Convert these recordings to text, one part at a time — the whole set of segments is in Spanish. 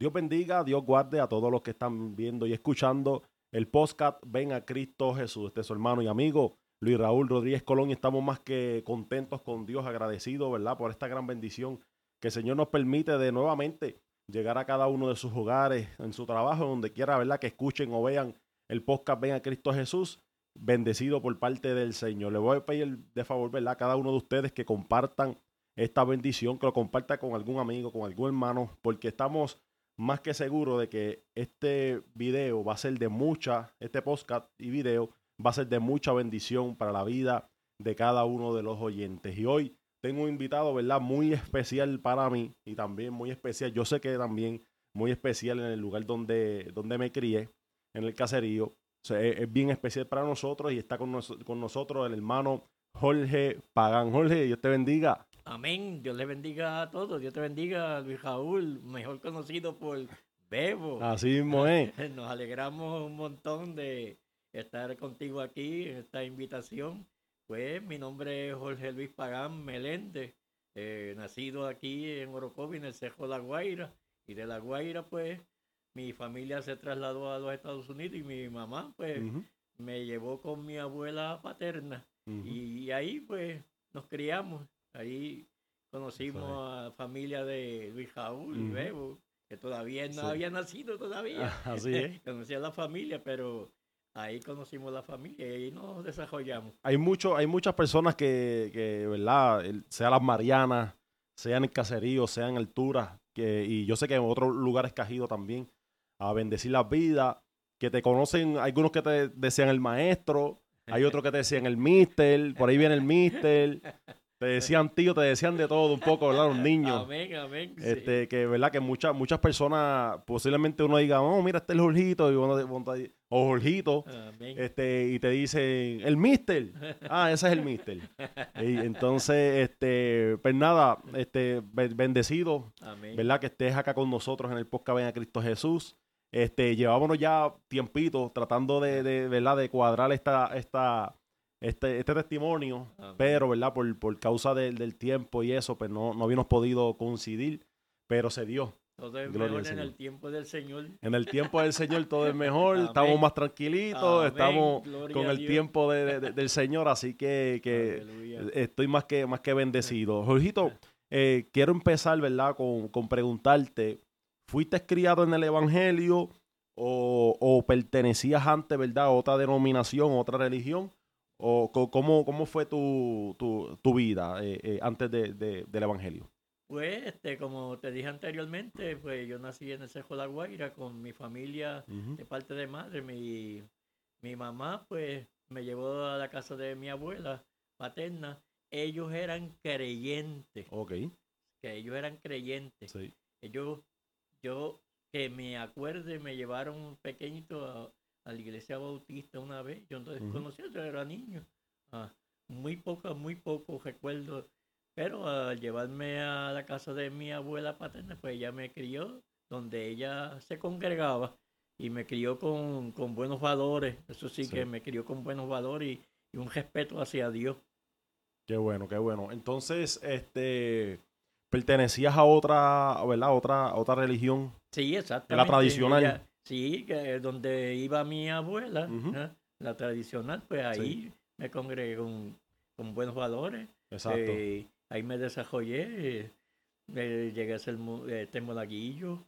Dios bendiga, Dios guarde a todos los que están viendo y escuchando el podcast Ven a Cristo Jesús. Este es su hermano y amigo Luis Raúl Rodríguez Colón estamos más que contentos con Dios, agradecidos, ¿verdad? Por esta gran bendición que el Señor nos permite de nuevamente llegar a cada uno de sus hogares, en su trabajo, donde quiera, ¿verdad? Que escuchen o vean el podcast Ven a Cristo Jesús, bendecido por parte del Señor. Le voy a pedir de favor, ¿verdad? A cada uno de ustedes que compartan esta bendición, que lo comparta con algún amigo, con algún hermano, porque estamos más que seguros de que este video va a ser de mucha, este podcast y video va a ser de mucha bendición para la vida de cada uno de los oyentes. Y hoy tengo un invitado, ¿verdad? Muy especial para mí y también muy especial, yo sé que también muy especial en el lugar donde, donde me crié, en el caserío. es, bien especial para nosotros y está con, con nosotros el hermano Jorge Pagán. Jorge, Dios te bendiga. Amén. Dios le bendiga a todos. Dios te bendiga, Luis Raúl, mejor conocido por Bebo. Así mismo es. Nos alegramos un montón de estar contigo aquí en esta invitación. Pues mi nombre es Jorge Luis Pagán Meléndez, eh, nacido aquí en Orocovi, en el Cejo de La Guaira. Y de La Guaira, pues, mi familia se trasladó a los Estados Unidos y mi mamá, pues, me llevó con mi abuela paterna. Y ahí, pues, nos criamos. Ahí conocimos a la familia de Luis Jaúl y Bebo, que todavía no había nacido todavía. Así es. Conocí a la familia, pero ahí conocimos la familia y ahí nos desarrollamos. Hay mucho, hay muchas personas que, que ¿verdad? Sean las Marianas, sean en caserío, sean en altura, que, y yo sé que en otros lugares que has ido también, a bendecir la vida, que te conocen, algunos que te decían el maestro, hay otros que te decían el mister, por ahí viene el mister. Te decían tío, te decían de todo un poco, ¿verdad? Los niños. Amén, amén. Este, que, ¿verdad? Que muchas, muchas personas, posiblemente uno diga, oh, mira, este es el Jorgito, y uno, o Jorgito, este, y te dicen, el mister. Ah, ese es el mister. y entonces, este, pues nada, este, bendecido, ¿verdad? Que estés acá con nosotros en el podcast Ven a Cristo Jesús. Este, llevámonos ya tiempito tratando de, de, ¿verdad? De cuadrar esta, esta, este, este testimonio, pero, ¿verdad? Por, por causa del tiempo y eso, pues no, no habíamos podido coincidir, pero se dio. Todo es mejor en el tiempo del Señor. En el tiempo del Señor todo es mejor, estamos más tranquilitos, estamos con el tiempo del Señor, así que, que estoy más que, más que bendecido. Jorgito, eh, quiero empezar, ¿verdad? Con, con, preguntarte, ¿fuiste criado en el Evangelio o, o pertenecías antes, ¿verdad? A otra denominación, otra religión? ¿O cómo, cómo fue tu, tu, tu vida eh, eh, antes de, del Evangelio? Pues, este, como te dije anteriormente, pues yo nací en el Cejo de la Guaira con mi familia de parte de madre. Mi, mi mamá, pues, me llevó a la casa de mi abuela paterna. Ellos eran creyentes. Ok. Que ellos eran creyentes. Sí. Ellos, yo que me acuerde, me llevaron pequeñito a, a la iglesia bautista una vez. Yo entonces conocía, yo era niño. Ah, muy poco, muy poco recuerdo. Pero al llevarme a la casa de mi abuela paterna, pues ella me crió donde ella se congregaba y me crió con, con buenos valores. Eso sí, que me crió con buenos valores y, un respeto hacia Dios. Qué bueno, qué bueno. Entonces, este, pertenecías a otra, ¿verdad? Otra, otra religión. Sí, exactamente. La tradicional. Sí, que donde iba mi abuela, la tradicional, pues ahí me congregué con, buenos valores. Exacto. Eh, ahí me desarrollé, eh, llegué a ser este monaguillo,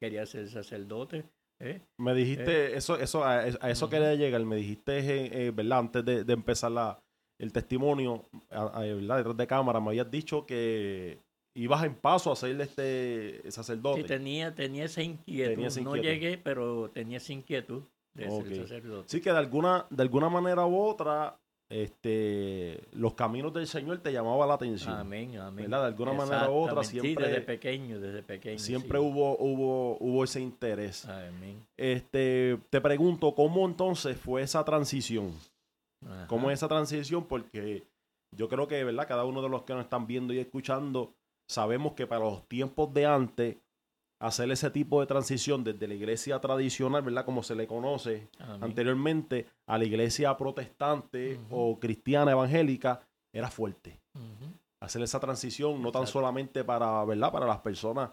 quería ser sacerdote. ¿eh? Me dijiste, eso, eso, a, eso quería llegar, me dijiste, ¿verdad? Antes de, empezar la, el testimonio, ¿verdad? Detrás de cámara, me habías dicho que ibas en paso a ser este sacerdote. Sí, tenía, tenía esa inquietud. No llegué, pero tenía esa inquietud de ser sacerdote. Sí, que de alguna, de alguna manera u otra, este, los caminos del Señor te llamaban la atención. Amén, amén. De alguna manera u otra siempre. Sí, desde pequeño, desde pequeño. Siempre hubo, hubo, hubo ese interés. Amén. Este, te pregunto, ¿cómo entonces fue esa transición? ¿Cómo es esa transición? Porque yo creo que, ¿verdad? Cada uno de los que nos están viendo y escuchando sabemos que para los tiempos de antes, hacer ese tipo de transición desde la iglesia tradicional, ¿verdad? Como se le conoce anteriormente, a la iglesia protestante o cristiana evangélica, era fuerte. Hacer esa transición no tan solamente para, ¿verdad? Para las personas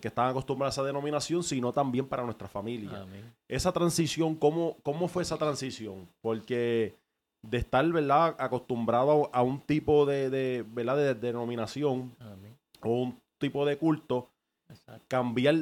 que están acostumbrados a esa denominación, sino también para nuestra familia. Amén. Esa transición, ¿cómo, ¿cómo fue esa transición? Porque de estar, ¿verdad?, acostumbrado a, un tipo de, de, ¿verdad?, de, denominación Amén. O un tipo de culto, Exacto. cambiar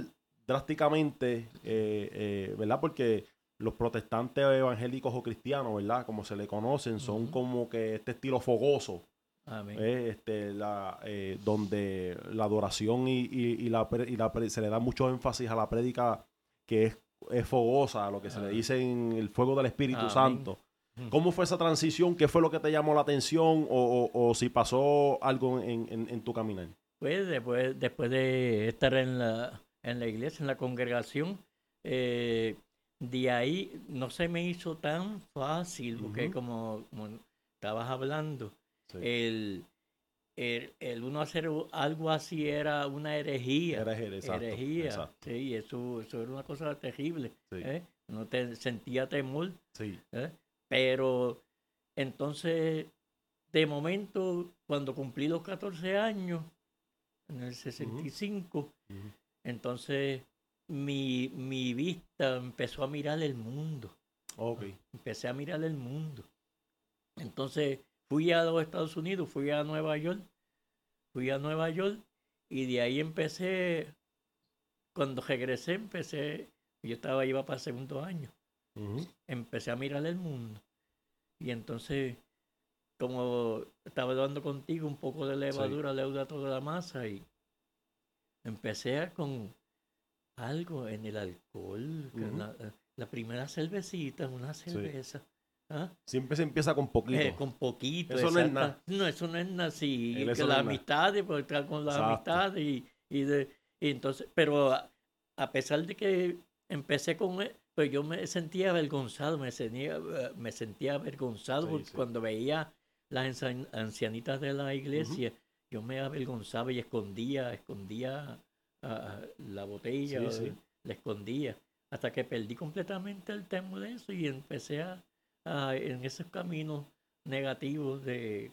drásticamente, eh, eh, ¿verdad? Porque los protestantes evangélicos o cristianos, ¿verdad? Como se le conocen, son como que este estilo fogoso, Amén. ¿eh? este, la, eh, donde la adoración y, y- y la, y la se le da mucho énfasis a la prédica que es, es fogosa, lo que se le dice en el fuego del Espíritu Amén. Santo. ¿Cómo fue esa transición? ¿Qué fue lo que te llamó la atención? ¿O, o- o si pasó algo en, en- en tu caminar? Pues después, después de estar en la, en la iglesia, en la congregación, eh, de ahí no se me hizo tan fácil, porque como, como estabas hablando, Sí. el, el, el uno hacer algo así era una herejía. Era exacto, herejía. exacto. Sí, eso, eso era una cosa terrible. Sí. ¿eh? Uno te, sentía temor. Sí. ¿eh? Pero entonces, de momento, cuando cumplí los 14 años, en el 65, Ujú. entonces mi, mi vista empezó a mirar el mundo. Ok. Empecé a mirar el mundo. Entonces fui a los Estados Unidos, fui a Nueva York, fui a Nueva York y de ahí empecé, cuando regresé empecé, yo estaba, iba para el segundo año empecé a mirar el mundo. Y entonces, como estaba hablando contigo, un poco de levadura leuda toda la masa y empecé a con algo en el alcohol. Ujú. la, la primera cervecita, una cerveza. ¿ah? Siempre se empieza con poquito. Eh, con poquito. Eso no es nada. No, eso no es nada. Sí, que no nada. amistades, pues estar con las Exacto. amistades y, y de, y entonces, pero a, a pesar de que empecé con él, pues yo me sentía avergonzado, me sentía, eh, me sentía avergonzado Sí, porque sí. cuando veía las ancian- ancianitas de la iglesia, yo me avergonzaba y escondía, escondía ah, la botella, Sí, sí. la escondía, hasta que perdí completamente el temor de eso y empecé a, a- en esos caminos negativos de,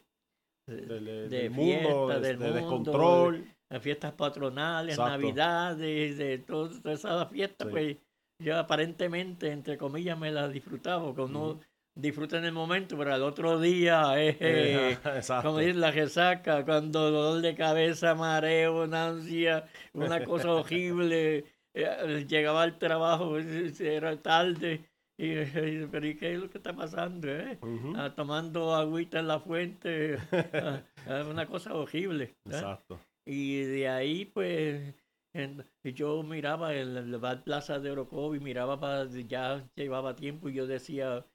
de, de mundo, fiesta, de, del de mundo, descontrol. de fiestas patronales, Exacto. navidades, de todas esas fiestas, Sí. pues yo aparentemente, entre comillas, me las disfrutaba, porque uno en el momento, pero al otro día es... eh, Exacto. como dice la resaca, cuando dolor de cabeza, mareo, náusea, una cosa horrible. eh, Llegaba al trabajo, eh, era tarde. Y, eh, pero ¿y qué es lo que está pasando? eh? Ah, tomando agüita en la fuente, ah, ah, una cosa horrible. ¿eh? Exacto. Y de ahí, pues, en- yo miraba el, bar Plaza de Orocovi, miraba para, ya llevaba tiempo y yo decía,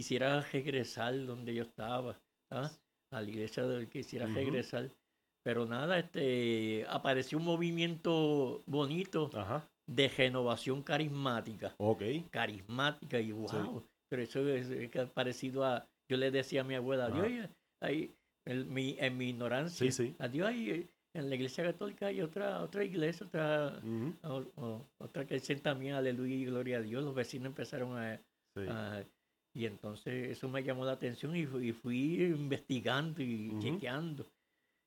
quisiera regresar donde yo estaba, ¿ah? a la iglesia del quisiera regresar. Pero nada, este, apareció un movimiento bonito Ajá. de renovación carismática Ok. carismática y wow. Pero eso es, es parecido a. Yo le decía a mi abuela, oye, ahí, en, mi, en mi ignorancia, Sí, sí. adiós, ahí, en la iglesia católica hay otra otra iglesia, otra, Ujú. o- o- otra que dicen también aleluya y gloria a Dios. Los vecinos empezaron a- y entonces eso me llamó la atención y fui, y fui investigando y chequeando.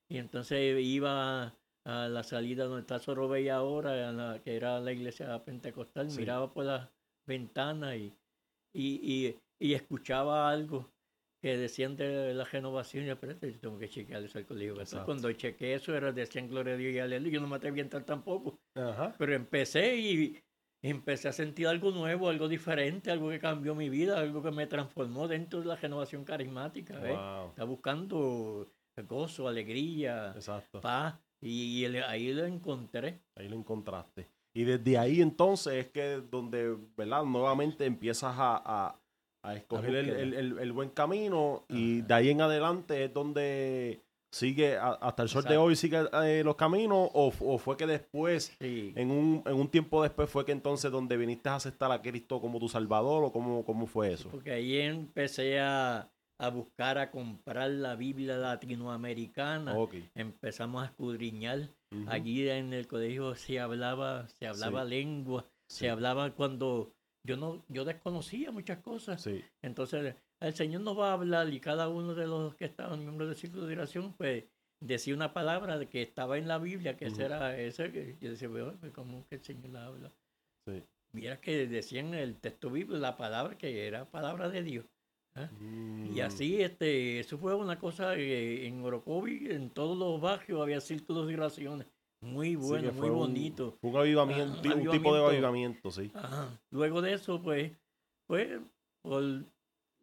Y entonces iba a la salida donde está Sorobella ahora, a la- que era la iglesia pentecostal, Sí. miraba por las ventanas y, y, y, y escuchaba algo que decían de la renovación. Y yo, espérate, yo tengo que chequear eso al colegio. Cuando chequeé eso, era decían gloria a Dios y aleluya. Yo no me atreví a entrar tampoco. Ajá. Pero empecé y empecé a sentir algo nuevo, algo diferente, algo que cambió mi vida, algo que me transformó dentro de la renovación carismática. Wow. Está buscando gozo, alegría, Exacto. paz. Y, ahí lo encontré. Ahí lo encontraste. Y desde ahí entonces es que donde, ¿verdad? Nuevamente empiezas a, a- a escoger el, el- el- el buen camino y de ahí en adelante es donde sigue, hasta el sol de hoy sigue eh, los caminos o, o fue que después, Sí. en un, en un tiempo después fue que entonces donde viniste a aceptar a Cristo como tu Salvador o cómo, cómo fue eso? Porque ahí empecé a, a buscar, a comprar la Biblia latinoamericana. Ok. Empezamos a escudriñar. Allí en el colegio se hablaba, se hablaba lengua, se hablaba cuando yo no, yo desconocía muchas cosas. Sí. Entonces el Señor nos va a hablar y cada uno de los que estaban miembros del ciclo de oración, pues decía una palabra de que estaba en la Biblia, que ese era ese que yo decía, "Bueno, ¿cómo que el Señor habla? Sí. Mira que decía en el texto bíblico la palabra que era palabra de Dios. Y Mm, así, este, eso fue una cosa eh, en Orocovi, en todos los barrios había círculos de oraciones. Muy bueno, muy un- bonito. Un, avivamiento, Ah, un tipo de avivamiento. avivamiento, sí. Ajá. Luego de eso, pues, pues por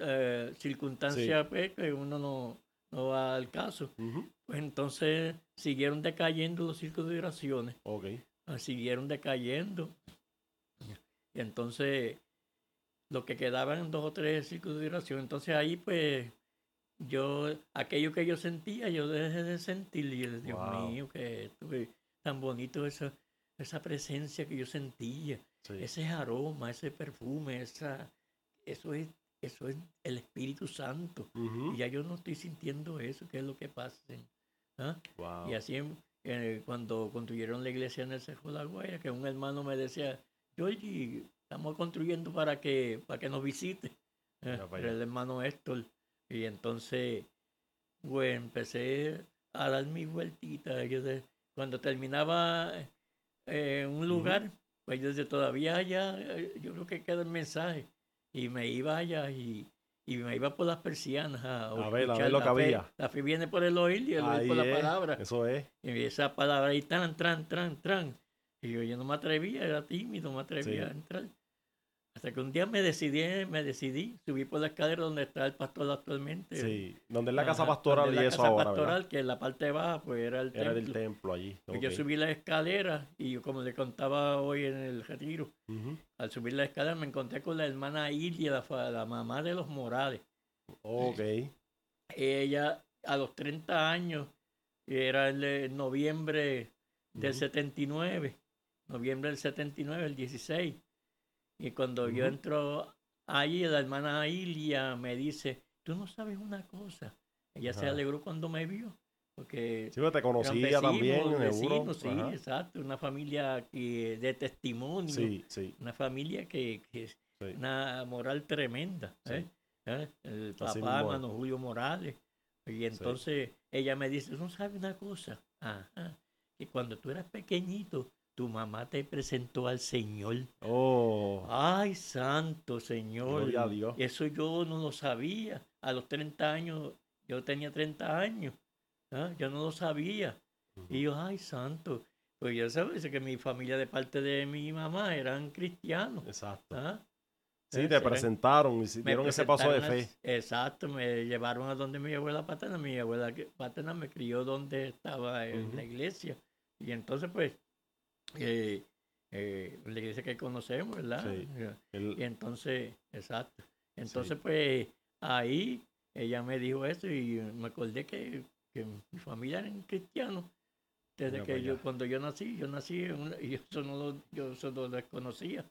eh, circunstancias pues, que uno no, no va al caso, pues entonces siguieron decayendo los círculos de oraciones, Ok. ah, siguieron decayendo. Y entonces, lo que quedaban dos o tres círculos de oración, entonces ahí pues yo, aquello que yo sentía, yo dejé de sentir, y yo, Dios Wow. mío, que tan bonito esa, esa presencia que yo sentía Sí. ese aroma, ese perfume, esa, eso es, eso es el Espíritu Santo. Y ya yo no estoy sintiendo eso, que es lo que pasa. ¿ah? wow. Y así eh, cuando construyeron la iglesia en el Cerro de la Guaira, que un hermano me decía, Georgie, estamos construyendo para que, para que nos visite. Eh, el hermano Héctor. Y entonces, pues empecé a dar mis vueltitas. Cuando terminaba eh, un lugar, pues yo decía, todavía allá, eh, yo creo que queda el mensaje. Y me iba allá y, y me iba por las persianas a, A ver, a ver escuchar lo que fe. había. La fe viene por el oír y el oír por la palabra. Eso es. Y esa palabra ahí, tran, tran, tran, tran. Y yo, yo no me atrevía, era tímido, no me atrevía Sí. a entrar. Hasta que un día me decidí, me decidí, subí por la escalera donde está el pastor actualmente. Sí. Donde es la casa Ajá, pastoral donde y la eso casa ahora, pastoral, ¿verdad? que en la parte baja, pues era el Era del templo. templo allí. Pues Yo subí la escalera y yo, como le contaba hoy en el retiro, al subir la escalera me encontré con la hermana Ilia, la, la mamá de los Morales. Ok. Ella a los 30 años, era el de noviembre del Ujú. 79, noviembre del 79, el 16. Y cuando yo entro allí, la hermana Ilia me dice, tú no sabes una cosa. Ella se alegró cuando me vio, porque Sí, pero te conocía también, vecinos, sí, Ajá. exacto, una familia que, de testimonio, Sí, sí. una familia que, que es Sí. una moral tremenda. ¿eh? ¿Eh? El Así papá, hermano Julio Morales. Y entonces ella me dice, no sabes una cosa, Ajá, que cuando tú eras pequeñito, tu mamá te presentó al Señor. Oh, Ay, santo Señor. Gloria a Dios. Eso yo no lo sabía. A los 30 años, yo tenía 30 años. ¿ah? Yo no lo sabía. Y yo, ay, santo. Pues yo sabes que mi familia de parte de mi mamá eran cristianos. exacto. ¿ah? Sí, Eh, te presentaron y dieron ese paso de fe. exacto, me llevaron a donde mi abuela paterna. Mi abuela paterna me crió donde estaba en la iglesia. Y entonces, pues, eh, eh, la iglesia que conocemos, ¿verdad? Sí. El- Y entonces, exacto. Entonces, pues, ahí ella me dijo eso y me acordé que, que mi familia eran cristianos. Desde Mira que yo, cuando yo nací, yo nací en una- y yo eso no lo, yo eso no lo desconocía.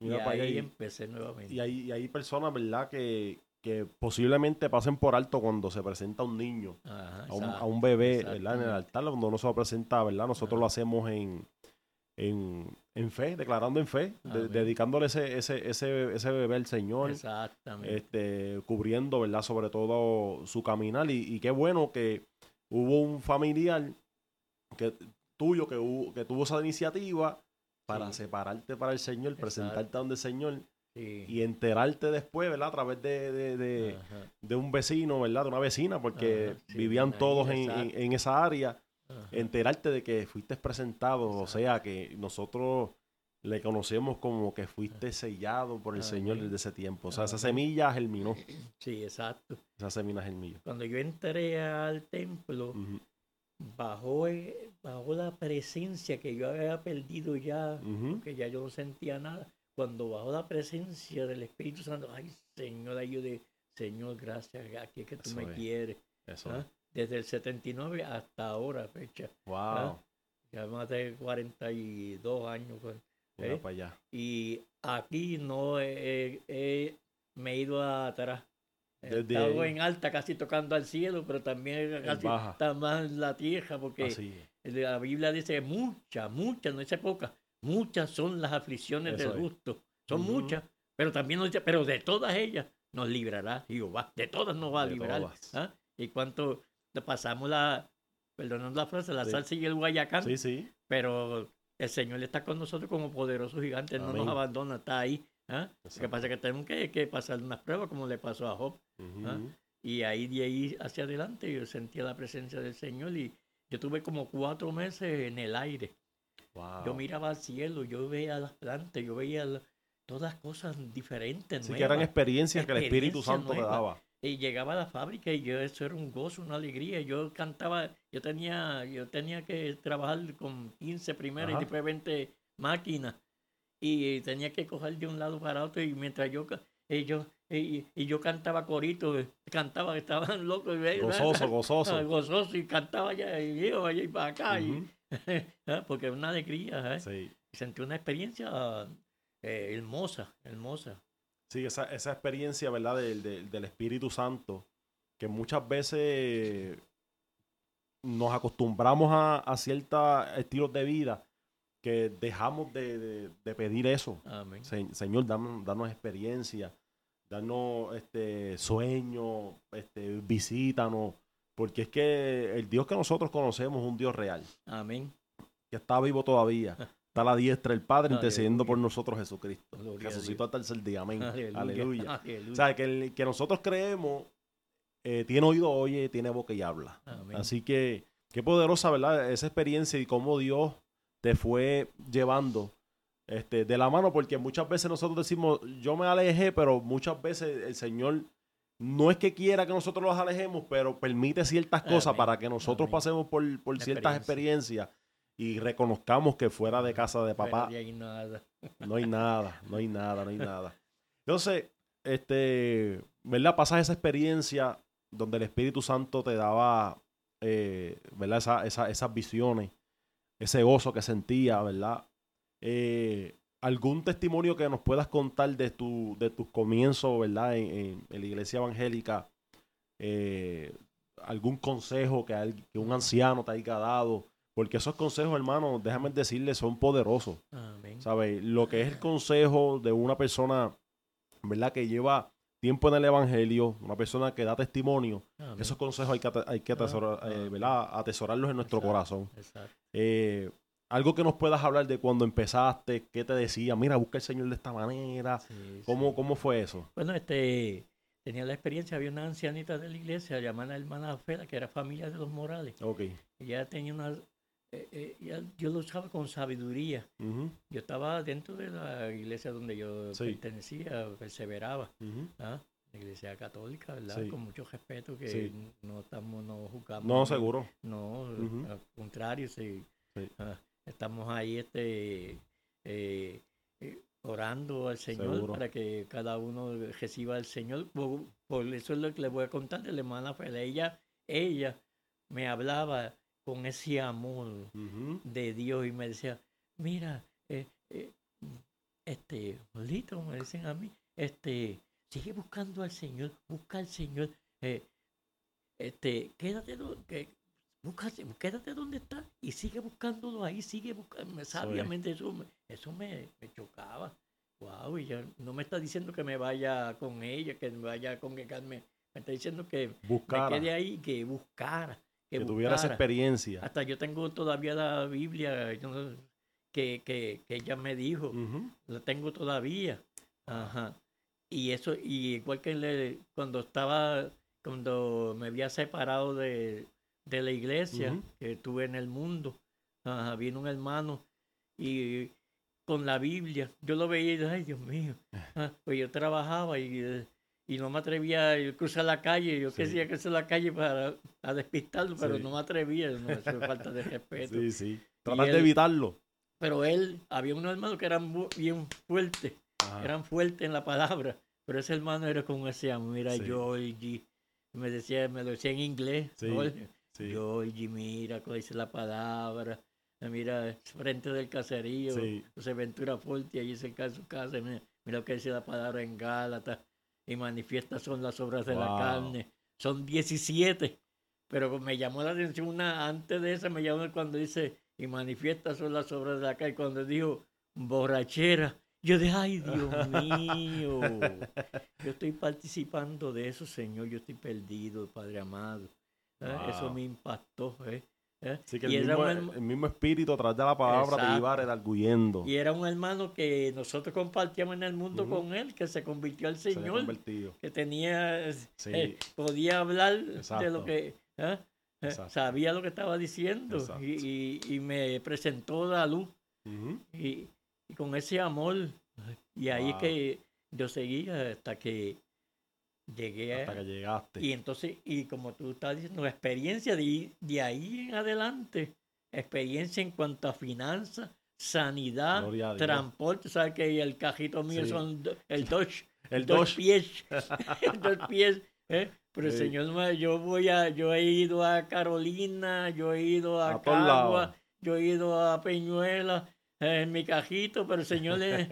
mira y ahí empecé nuevamente. Y hay, y hay personas, ¿verdad?, que, que posiblemente pasen por alto cuando se presenta un niño, Ajá, a un, a un bebé, ¿verdad? En el altar, cuando uno se lo presenta, ¿verdad? Nosotros Ajá. lo hacemos en, en, en fe, declarando en fe, de- dedicándole ese, ese, ese, ese bebé al Señor, Exactamente. este, cubriendo, ¿verdad?, sobre todo su caminar. Y, y qué bueno que hubo un familiar que, tuyo que, hubo- que tuvo esa iniciativa para Sí. separarte para el Señor, Exacto. presentarte donde el Señor sí. y enterarte después, ¿verdad? A través de, de, de- un vecino, ¿verdad? De una vecina, porque Ajá, sí, vivían todos en, en esa área. Enterarte de que fuiste presentado, o sea, que nosotros le conocemos como que fuiste sellado por el Señor Amén. desde ese tiempo. O sea, esa Amén. semilla germinó. Sí, exacto. Esa semilla germinó. Cuando yo entré al templo, Ujú, bajó, eh, bajó la presencia que yo había perdido ya, ujú. que ya yo no sentía nada. Cuando bajó la presencia del Espíritu Santo, ay Señor, ahí yo de Señor, gracias, aquí es que tú Eso me es. quieres. Eso. ¿ah? Desde el 79 hasta ahora, fecha. Wow. Ya más de 42 años. pues. ¿eh? para allá. Y aquí no he, he- he- me he ido atrás. Ahí. en alta, casi tocando al cielo, pero también casi está más en la tierra, porque es. la Biblia dice que muchas, muchas, no dice pocas, muchas son las aflicciones Eso del justo. Son Ujú. muchas, pero también nos dice, pero de todas ellas nos librará Jehová. De todas nos va a De librar. ¿ah? Y cuánto pasamos la, perdonando la frase, la Sí. salsa y el guayacán, Sí, sí. pero el Señor está con nosotros como poderoso gigante, no nos abandona, está ahí. ¿ah? Lo que pasa es que tenemos que, que pasar unas pruebas como le pasó a Job. ¿ah? Y ahí de ahí hacia adelante yo sentía la presencia del Señor y yo tuve como cuatro meses en el aire. Wow. Yo miraba al cielo, yo veía las plantas, yo veía la- todas cosas diferentes. Sí, que eran experiencias que el Espíritu Santo nueva. daba. Y llegaba a la fábrica y yo eso era un gozo, una alegría. Yo cantaba, yo tenía, yo tenía que trabajar con 15 primeras Ajá. y después 20 máquinas. Y tenía que coger de un lado para otro y mientras yo y yo, y, y yo cantaba corito, cantaba, estaban locos. Gozoso, gozoso. gozoso y cantaba allá y iba allá y para acá. y- ah, porque es una alegría. ¿eh? Sí. Sentí una experiencia eh, hermosa, hermosa. Sí, esa, esa experiencia, ¿verdad? Del, del- del Espíritu Santo, que muchas veces nos acostumbramos a, a ciertos estilos de vida que dejamos de, de- de pedir eso. Amén. Se- Señor, danos, danos experiencia, danos este, sueño, este, visítanos, porque es que el Dios que nosotros conocemos es un Dios real, Amén. que está vivo todavía. Está a la diestra del Padre intercediendo por Aleluya. nosotros Jesucristo. Gloria a Jesucito hasta el tercer día. Amén. Aleluya. Aleluya. Aleluya. O sea, que, el- que nosotros creemos, eh, tiene oído, oye, tiene boca y habla. Amén. Así que, qué poderosa, ¿verdad? Esa experiencia y cómo Dios te fue llevando este, de la mano, porque muchas veces nosotros decimos, yo me alejé, pero muchas veces el Señor no es que quiera que nosotros los alejemos, pero permite ciertas cosas para que nosotros Amén. pasemos por, por ciertas Experiencia. experiencias y reconozcamos que fuera de casa de papá de ahí nada. no hay nada, no hay nada, no hay nada. Entonces, este, ¿verdad? Pasas esa experiencia donde el Espíritu Santo te daba, eh, ¿verdad? Esa- esa- esas visiones, ese gozo que sentía, ¿verdad? Eh, ¿Algún testimonio que nos puedas contar de, tu, de tus comienzos, ¿verdad? En, en- en la iglesia evangélica. Eh, ¿Algún consejo que un anciano te haya dado? Porque esos consejos, hermano, déjame decirle, son poderosos. Amén. ¿Sabes? Lo que es el consejo de una persona, ¿verdad? Que lleva tiempo en el Evangelio, una persona que da testimonio, Amén. esos consejos hay que, hay que atesorar, Ah, eh, ah. ¿verdad? atesorarlos en nuestro Exacto, corazón. Exacto. Eh, algo que nos puedas hablar de cuando empezaste, qué te decía, mira, busca el Señor de esta manera. Sí, ¿Cómo, sí. ¿Cómo fue eso? Bueno, este, tenía la experiencia, había una ancianita de la iglesia llamada hermana Fela, que era familia de los Morales. Ok. Ella tenía una, eh, eh, yo lo usaba con sabiduría. Yo estaba dentro de la iglesia donde yo Sí. pertenecía, perseveraba. ¿ah? La iglesia católica, ¿verdad? Sí. Con mucho respeto, que Sí. no estamos, no juzgamos. No, seguro. No, al contrario, sí. Ah, estamos ahí este, eh, eh, orando al Señor Seguro. para que cada uno reciba al Señor. Por, por eso es lo que le voy a contar de la hermana Fela. Ella, ella me hablaba con ese amor de Dios y me decía, mira, eh, eh, este, Lito, me dicen a mí, este, sigue buscando al Señor, busca al Señor, eh, este, quédate, que, busca, quédate donde está y sigue buscándolo ahí, sigue buscando, sabiamente eso, me, eso me, me chocaba. Wow, y ya no me está diciendo que me vaya con ella, que me vaya a congregarme, me está diciendo que Buscara, me quede ahí, que buscara, que, que tuviera esa buscara. experiencia. Hasta yo tengo todavía la Biblia yo que, que, que ella me dijo, la tengo todavía. Ajá. Y eso, y igual que le- cuando estaba, cuando me había separado de, de la iglesia Ujú. que estuve en el mundo, ajá, vino un hermano y con la Biblia, yo lo veía y dije, ay Dios mío, ah, pues yo trabajaba y, eh, y no me atrevía a cruzar la calle, yo Sí. quería cruzar la calle para a despistarlo, pero Sí. no me atrevía, no, eso es falta de respeto. Sí, sí. Tratar de evitarlo. Pero él, había unos hermanos que eran bien fuertes, Ajá. eran fuertes en la palabra, pero ese hermano era ese amor, mira, Sí. Georgie, me decía, me lo decía en inglés, Sí, Jorge. Georgie, mira, cómo dice la palabra, mira, frente del caserío, Sí. José Ventura Forti, allí cerca de su casa, mira, mira lo que dice la palabra en Gálatas, y manifiestas son las obras de la carne, son 17, pero me llamó la atención una, antes de esa me llamó cuando dice, y manifiestas son las obras de la carne, cuando dijo, borrachera, yo dije, ay Dios mío, yo estoy participando de eso, Señor, yo estoy perdido, Padre amado. ¿eh? Eso me impactó, ¿eh? ¿Eh? Sí, que Y el mismo, un el mismo espíritu a través de la palabra te iba Exacto. redarguyendo. Y era un hermano que nosotros compartíamos en el mundo Ujú. con él, que se convirtió al Se Señor, convertido. que tenía, Sí. eh, podía hablar de Exacto. lo que, ¿eh? Eh, Exacto. sabía lo que estaba diciendo Exacto. y, y- y me presentó la luz Ujú. y, y con ese amor. Y ahí es Wow. que yo seguía hasta que llegué. Hasta que llegaste. Y entonces, y como tú estás diciendo, experiencia de, de ahí en adelante, experiencia en cuanto a finanzas, sanidad, transporte, sabes que el cajito mío Sí. son el Dodge, El dos pies, dos pies, ¿eh? pero Sí. Señor, yo voy a, yo he ido a Carolina, yo he ido a, A. Cagua, yo he ido a Peñuela, eh, en mi cajito, pero Señor, ¿eh?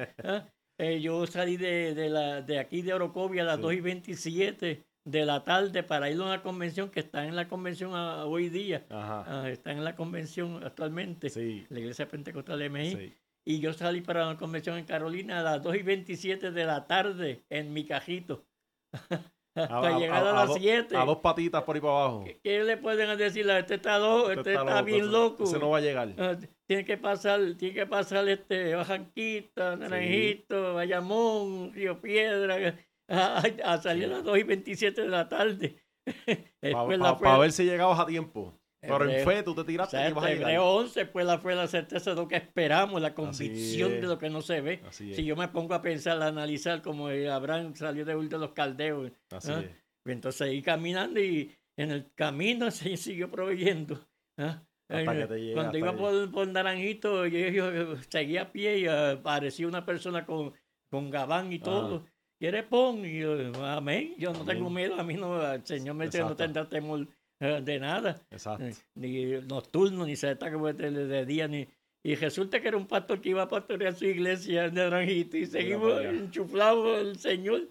Eh, yo salí de, de, la, de aquí de Orocovia a las Sí. 2 y 27 de la tarde para ir a una convención que está en la convención a- hoy día. Ajá. Ah, está en la convención actualmente, Sí. la Iglesia Pentecostal de México. Sí. Y yo salí para la convención en Carolina a las 2 y 27 de la tarde en mi cajito. Hasta A- llegar a- a, a las do- 7. A dos patitas por ahí para abajo. ¿Qué, qué le pueden decir? Este está, loco, este está, bien ese- loco. Ese no va a llegar. Ah, tiene que pasar, tiene que pasar este Bajanquita, Naranjito, Bayamón, Río Piedra, a, salir Sí. a las 2 y 27 de la tarde. Para fue- ver si llegabas a tiempo. Pero en fe tú te tiraste y Exacto, ibas a llegar. Hebreo 11, pues la fue la certeza de lo que esperamos, la convicción de lo que no se ve. Si yo me pongo a pensar, a analizar como Abraham salió de de los Caldeos, Así ¿ah? es. entonces seguí caminando y en el camino se siguió proveyendo. ¿ah? Hasta Eh, que te llega, Cuando iba por, por Naranjito, yo, yo seguía a pie y eh, aparecía una persona con, con gabán y todo. ¿Quieres pon? Y yo, amén. Yo no tengo Amén. miedo, a mí no, el Señor me dice que no tendrá temor eh, de nada Exacto. eh, ni nocturno, ni se que de, de día, ni... Y resulta que era un pastor que iba a pastorear su iglesia en Naranjito y seguimos enchuflados el Señor.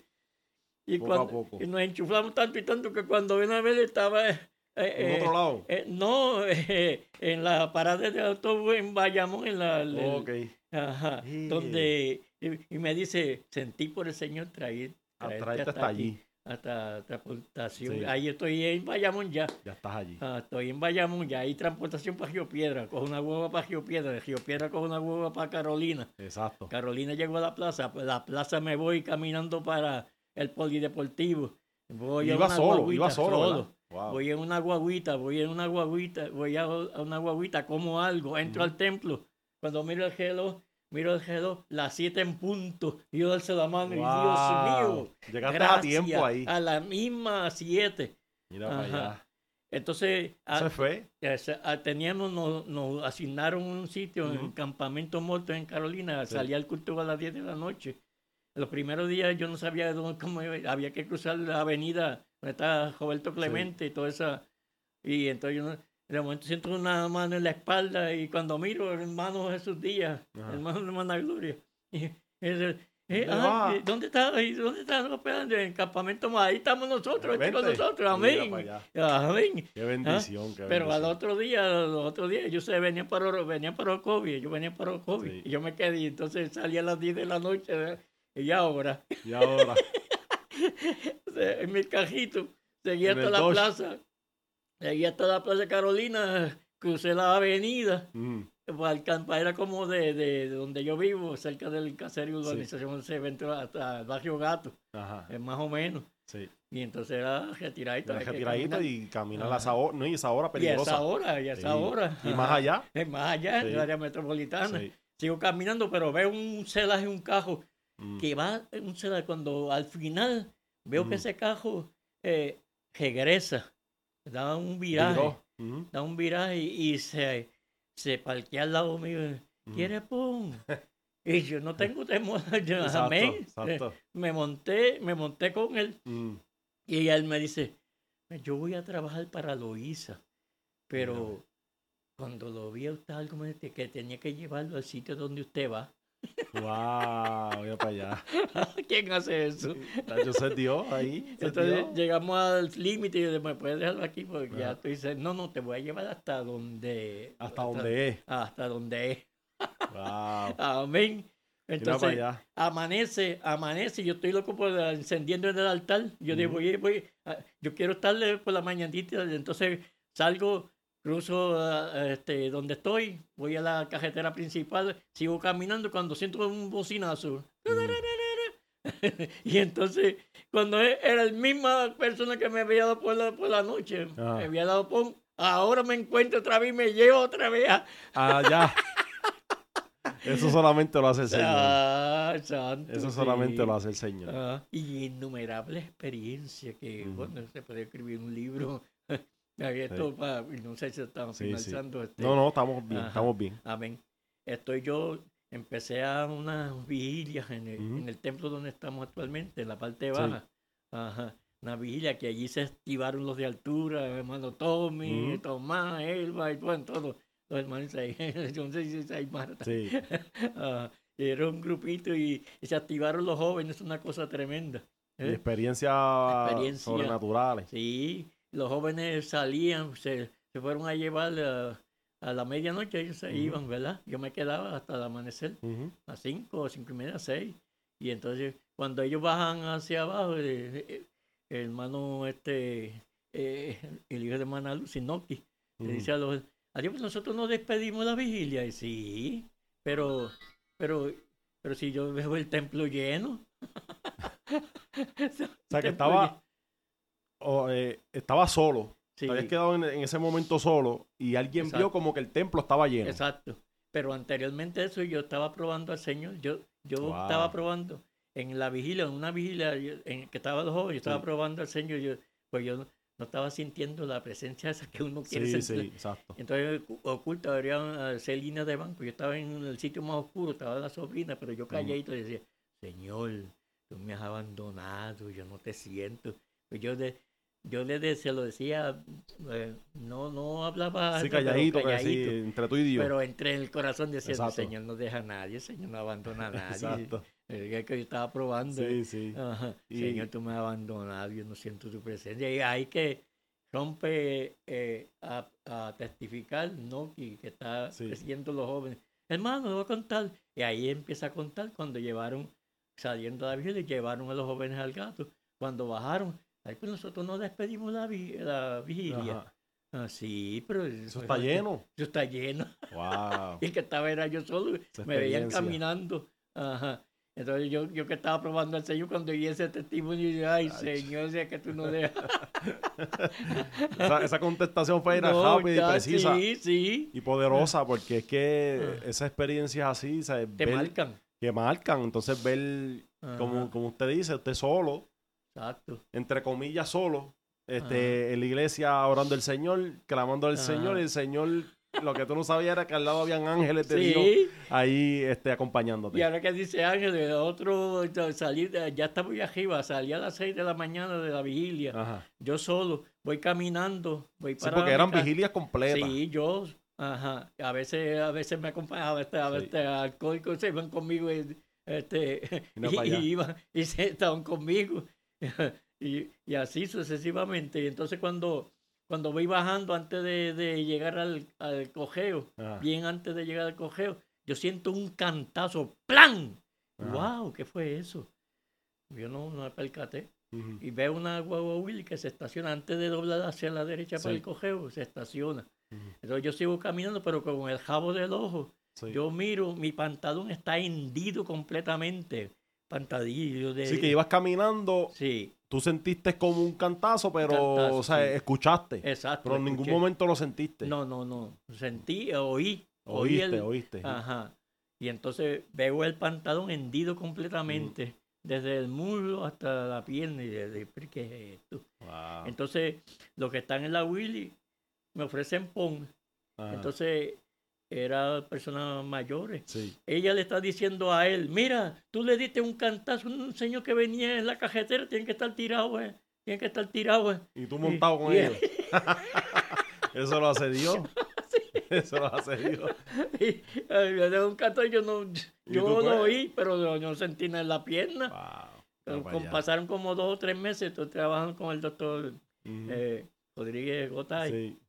Y, Poco a cuando, poco. y nos enchuflamos tanto y tanto que cuando una vez estaba... eh, En eh, otro lado. eh, no, eh, en la parada de autobús en Bayamón, en la... el- ok. ajá, Sí. donde... Y, y me dice, sentí por el Señor traer, A traerte traerte hasta aquí, allí. Hasta transportación. Sí. Ahí estoy en Bayamón ya. Ya estás allí. Ah, estoy en Bayamón, ya hay transportación para Río Piedra. Cojo una hueva para Río Piedra, de Río Piedra cojo una hueva para Carolina. Exacto. Carolina llegó a la plaza, pues la plaza me voy caminando para el polideportivo. Voy a Iba una solo, guaguita, iba solo. ¿verdad? Wow. Voy en una guaguita, voy en una guaguita, voy a, a una guaguita, como algo, entro al templo. Cuando miro el reloj, miro el reloj, las 7 en punto, y yo darse la mano, y Dios Wow. mío, Llegaste gracias, a tiempo ahí. a la misma 7. Mira para Ajá. allá. Entonces, a- es fe. ese- ah, teníamos, nos, nos asignaron un sitio en Ujú. Campamento Muerto en Carolina, Sí. salía el culto a las 10 de la noche. Los primeros días yo no sabía dónde, cómo iba, había que cruzar la avenida donde está Roberto Clemente y toda esa. Y entonces yo no- de momento siento una mano en la espalda y cuando miro, hermano Jesús Díaz, Ajá. hermano de hermana Gloria. Y, dice, eh, ¿Dónde ah, va? ¿y ¿Dónde está? ¿Y ¿Dónde está? En el campamento. Ahí estamos nosotros, ahí con nosotros. Amén. Amén. Qué bendición. qué Pero al otro día, al otro día, yo se venía para venía para Orocovia, yo venía para Orocovia, Sí. y yo me quedé, entonces salí a las 10 de la noche, ¿verdad? y ahora, Y ahora. en mi cajito, seguí En hasta el la Dodge. plaza, seguí hasta la plaza Carolina, crucé la avenida, Mm, para campa- era como de, de- de donde yo vivo, cerca del caserío de urbanización, se hasta el barrio Gato, Ajá. es más o menos, Sí. y entonces era que retiradito caminar. y caminar a esa hora. No, y esa hora y peligrosa. esa hora, y esa Sí. hora. Y más allá. Es más allá, en Sí. el área metropolitana. Sigo caminando, pero veo un celaje, un cajo Mm, que va, un celaje, cuando al final veo que Mm. ese cajo eh, regresa, da un viraje, da un viraje y, y se, se parquea al lado mío. ujú. ¿Quieres pum? Y yo no tengo temor, yo, Exacto, amén. exacto. Me monté, me monté con él Mm, y él me dice, yo voy a trabajar para Loíza, pero cuando lo vi a usted algo me dice que tenía que llevarlo al sitio donde usted va. Wow, mira para allá. ¿Quién hace eso? Yo sé Dios ahí. se Entonces dio. llegamos al límite y yo, me puedes dejarlo aquí porque ya tú dices, no, no, te voy a llevar hasta donde... Hasta donde es. Hasta donde es. Wow. Amén. Entonces, allá. amanece, amanece, yo estoy loco por encendiendo en el altar. Yo digo, voy, voy, ah, yo quiero estarle por la mañanita, entonces salgo cruzo ah, este, donde estoy, voy a la cajetera principal, sigo caminando cuando siento un bocinazo. y entonces, cuando e- era la misma persona que me había dado por la, por la noche, Ah. me había dado por, ahora me encuentro otra vez y me llevo otra vez a... Ah, ya. Eso solamente lo hace el Señor. Ah, santo, Eso solamente sí. lo hace el Señor. Ah, y innumerables experiencias que, Ujú. bueno, se puede escribir un libro. Esto pa- no sé si estamos Sí, sí. finalizando. este, No, no, estamos bien, Ajá. estamos bien. Amén. Estoy yo, empecé a unas vigilias en el, en el templo donde estamos actualmente, en la parte Sí. baja. Ajá. Una vigilia que allí se activaron los de altura, hermano Tommy. Tomás, Elba y bueno, todos los hermanos ahí. Yo no sé si hay Marta. Sí. Era un grupito y, y se activaron los jóvenes, una cosa tremenda. Y ¿eh? experiencias Experiencia. sobrenaturales. Sí, los jóvenes salían, se, se fueron a llevar a, a la medianoche, ellos se iban, ¿verdad? Yo me quedaba hasta el amanecer, Ujú. a cinco, cinco y media, seis. Y entonces, cuando ellos bajan hacia abajo, eh, eh, el hermano, este, eh, el hijo de Manalu, Sinoki, le Ujú. dice a los, adiós, pues nosotros nos despedimos de la vigilia. Y sí, pero, pero, pero si yo veo el templo lleno. O sea, que estaba, o, eh, estaba solo. Sí, Te habías quedado en, en ese momento solo y alguien vio como que el templo estaba lleno. exacto. Pero anteriormente a eso yo estaba probando al Señor. Yo, yo Wow. estaba probando en la vigilia, en una vigilia yo- en que estaba los jóvenes, yo estaba Sí. probando al Señor. Yo, pues yo no, no estaba sintiendo la presencia esa que uno quiere Sí, sentir. sí, exacto. Entonces ocu- oculta habría hacer líneas de banco. Yo estaba en el sitio más oscuro, estaba la sobrina, pero yo calladito y decía, Señor, tú me has abandonado, yo no te siento. Pues yo de, yo le de- se lo decía, eh, no, no hablaba Sí, alto, pero calladito, calladito. sí, entre tú y Dios. Pero entre el corazón decía, el. Señor no deja a nadie, el Señor no abandona a nadie. Exacto. Es que yo estaba probando. Sí, sí. Ajá. Y- Señor, tú me has abandonado, yo no siento tu presencia. Y hay que rompe eh, a, a testificar, ¿no? Que, que está Sí. a los jóvenes. Hermano, le voy a contar. Y ahí empieza a contar cuando llevaron, saliendo de la llevaron a los jóvenes al gato. Cuando bajaron, ahí pues nosotros nos despedimos la, vi- la vigilia. Ajá. Ah, sí, pero Eso está lleno. Eso está lleno. Wow. Y el que estaba era yo solo. Me veían caminando. Ajá. Entonces yo, yo que estaba probando al Señor cuando vi ese testimonio, y dije, ay, Ay, Señor, si es que tú no dejas. esa, esa contestación fue No, rápida ya, y precisa Sí, sí. y poderosa porque es que Ah. esas experiencias así, ¿sabes? Te Ver- marcan. que marcan. Entonces ver, como, como usted dice, usted solo, Exacto. entre comillas solo, este, en la iglesia orando al Señor, clamando al Ajá. Señor, y el Señor, lo que tú no sabías era que al lado habían ángeles de Dios Sí. ahí este, acompañándote. Y ahora que dice Ángel, el otro salir, de- ya estaba allá arriba, salí a las 6 de la mañana de la vigilia. Ajá. Yo solo, voy caminando, voy Sí, para porque mi eran vigilias completas. Sí, yo, ajá, a veces, a veces me acompañaba este, a Sí. este alcohólicos se iban conmigo y, este, y, y iban y se estaban conmigo y, y así sucesivamente. Y entonces cuando, cuando voy bajando antes de, de llegar al, al cojeo, Ajá. bien antes de llegar al cojeo, yo siento un cantazo, ¡plan! Ajá. ¡Wow! ¿Qué fue eso? Yo no, no me percaté y veo una guagua Willy que se estaciona antes de doblar hacia la derecha para el cojeo, se estaciona. Entonces yo sigo caminando, pero con el jabo del ojo. Sí. Yo miro, mi pantalón está hendido completamente. Pantadillo de... Sí, que ibas caminando, Sí, tú sentiste como un cantazo, pero, cantazo, o sea, sí. escuchaste. exacto. pero en ningún momento lo sentiste. No, no, no. Sentí, oí. oí Oíste, el- oíste. Ajá. Y entonces veo el pantalón hendido completamente. Desde el muslo hasta la pierna. Y desde, ¿pero ¿qué es esto? Wow. Entonces, los que están en la Willy me ofrecen pon. Ajá. Entonces, eran personas mayores. sí. Ella le está diciendo a él, mira, tú le diste un cantazo a un señor que venía en la cajetera, tiene que estar tirado, eh. Tiene que estar tirado, eh. Y tú montado con y- ellos. Eso lo hace Dios. Eso lo hace Dios. Y, le dio un cantazo, yo no, ¿Y yo lo oí, pero no, no sentí nada en la pierna. Wow. Pero con- pasaron como dos o tres meses, trabajando con el doctor eh, Rodríguez Gotay. Sí.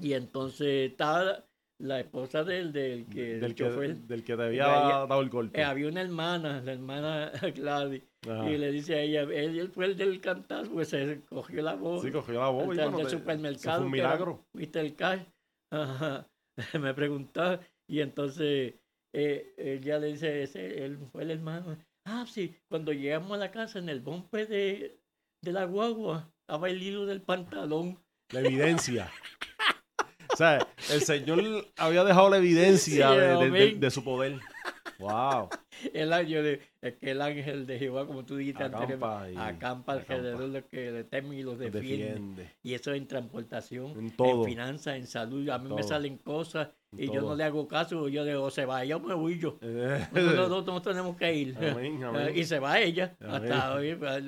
Y entonces estaba la esposa del, del que, del, que, del que te había dado el golpe. Eh, había una hermana, la hermana Gladys, Ajá. y le dice a ella, él, fue el del cantar, pues se cogió la voz. Sí, cogió la boba y bueno, del supermercado. Fue un milagro. Viste el cash. Ajá. Me preguntó y entonces eh, ella le dice, ese él fue el hermano. Ah, sí, cuando llegamos a la casa en el bombe de, de la guagua, estaba el hilo del pantalón. La evidencia. sea, el Señor había dejado la evidencia Sí, de, su poder. Wow. El ángel, de, es que el ángel de Jehová, como tú dijiste Acampa y- acampa alrededor de que le temen y los defiende. Defiende. Y eso en transportación, En finanzas, en salud. A mí me salen cosas y yo no le hago caso. Yo digo, se va ella o me voy yo. Eh, Nosotros no tenemos que ir. Amén, amén. Y se va ella. Amén. Hasta hoy, pues,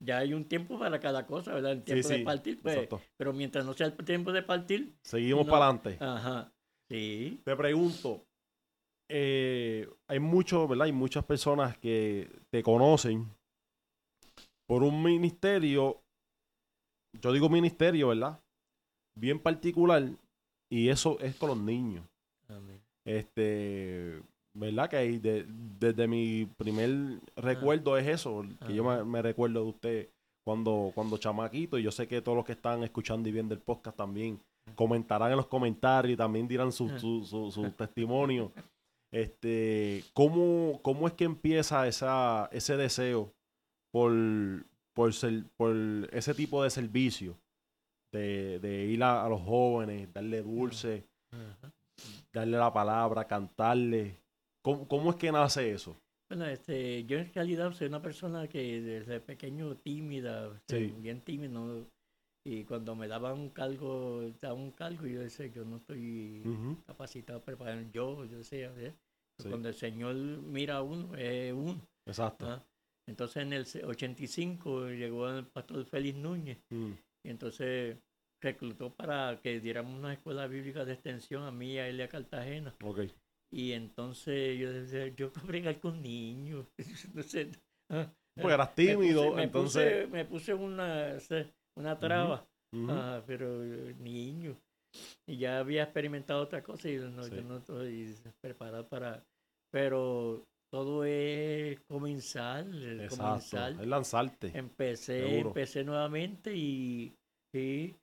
ya hay un tiempo para cada cosa, ¿verdad? El tiempo sí, de partir, pues, pero mientras no sea el tiempo de partir, Seguimos para adelante. ajá, sí, Te pregunto, eh, hay muchos, ¿verdad? Hay muchas personas que te conocen por un ministerio, yo digo ministerio, ¿verdad? Bien particular, y eso es con los niños. amén. Este, ¿verdad? Que de- desde mi primer recuerdo es eso, que yo me, Ajá. me recuerdo de usted cuando, cuando chamaquito, y yo sé que todos los que están escuchando y viendo el podcast también comentarán en los comentarios y también dirán su, su, su- su testimonio. Este, ¿cómo, ¿Cómo es que empieza esa, ese deseo por, por, ser, por ese tipo de servicio? De, de ir a, a los jóvenes, darle dulce, Ajá. darle la palabra, cantarle. ¿Cómo, cómo es que nace eso? Bueno, este, yo en realidad soy una persona que desde pequeño tímida, este, Sí. bien tímida, ¿no? y cuando me daban un cargo, daban un cargo, yo decía, yo no estoy capacitado, preparado, yo, yo decía, ¿eh? Sí. cuando el Señor mira a uno, es uno. Exacto. ¿ah? Entonces en el se- 85 llegó el pastor Félix Núñez Mm, y entonces reclutó para que diéramos una escuela bíblica de extensión a mí y a Elia Cartagena. ok. Y entonces yo decía, yo puedo bregar con niños. ah, Porque eras me puse- tímido, me entonces. Puse, me puse una, una traba, ah, pero eh, niño. Y ya había experimentado otra cosa y no, Sí. yo no estoy preparado para... Pero todo es comenzar, Exacto. comenzar. Es lanzarte. Empecé, Seguro. empecé nuevamente y, y,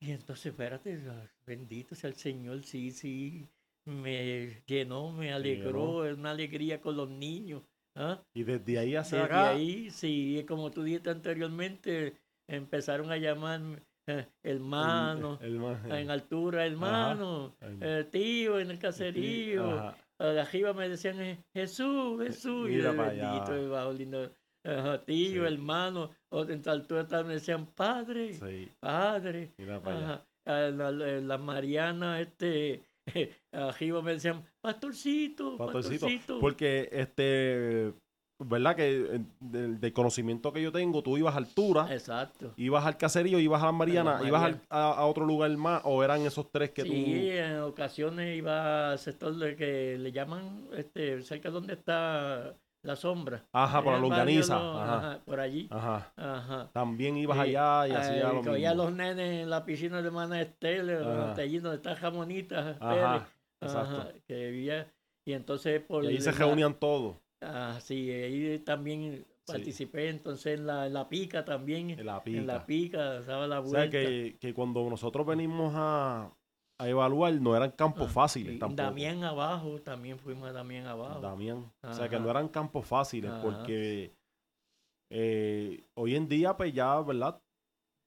y entonces, espérate, ah, bendito sea el Señor, sí, sí, me llenó, me alegró, es una alegría con los niños. ¿ah? Y desde ahí hacia Desde acá. ahí, sí, como tú dijiste anteriormente, empezaron a llamarme eh, hermano, el- el en altura, hermano, el- eh, tío, en el caserío. Arriba me decían eh, Jesús, Jesús, y Mira el pa' allá. bendito, y bajo lindo, ajá, tío, Sí. hermano, o en tal altura también me decían padre, Sí, padre, mira para allá. la Mariana, este, arriba me decían pastorcito, Pastorcito, pastorcito. Porque, este, ¿verdad? Que del, del conocimiento que yo tengo, tú ibas a altura, Exacto. ibas al caserío, ibas a la Mariana, ibas al- a, a otro lugar más, o eran esos tres que sí, en ocasiones iba al sector de que le llaman, este, cerca donde está la sombra. Ajá, por la barrio longaniza. Lo- Ajá. ajá, por allí. Ajá. Ajá. También ibas Sí, allá y eh, hacías lo mismo. los nenes en la piscina de hermana Estela, Ajá. allí donde está Jamonita, Ajá, exacto. que vivía, y entonces por Y ahí se la- reunían todos Ah, sí, ahí también participé entonces en la, en la pica también, en la en la pica. pica, daba la O vuelta. sea, que, que cuando nosotros venimos a, a evaluar, no eran campos Ah, fáciles tampoco. Damián abajo, también fuimos a Damián abajo. Damián. O sea, que no eran campos fáciles Ajá. porque eh, hoy en día, pues ya, ¿verdad?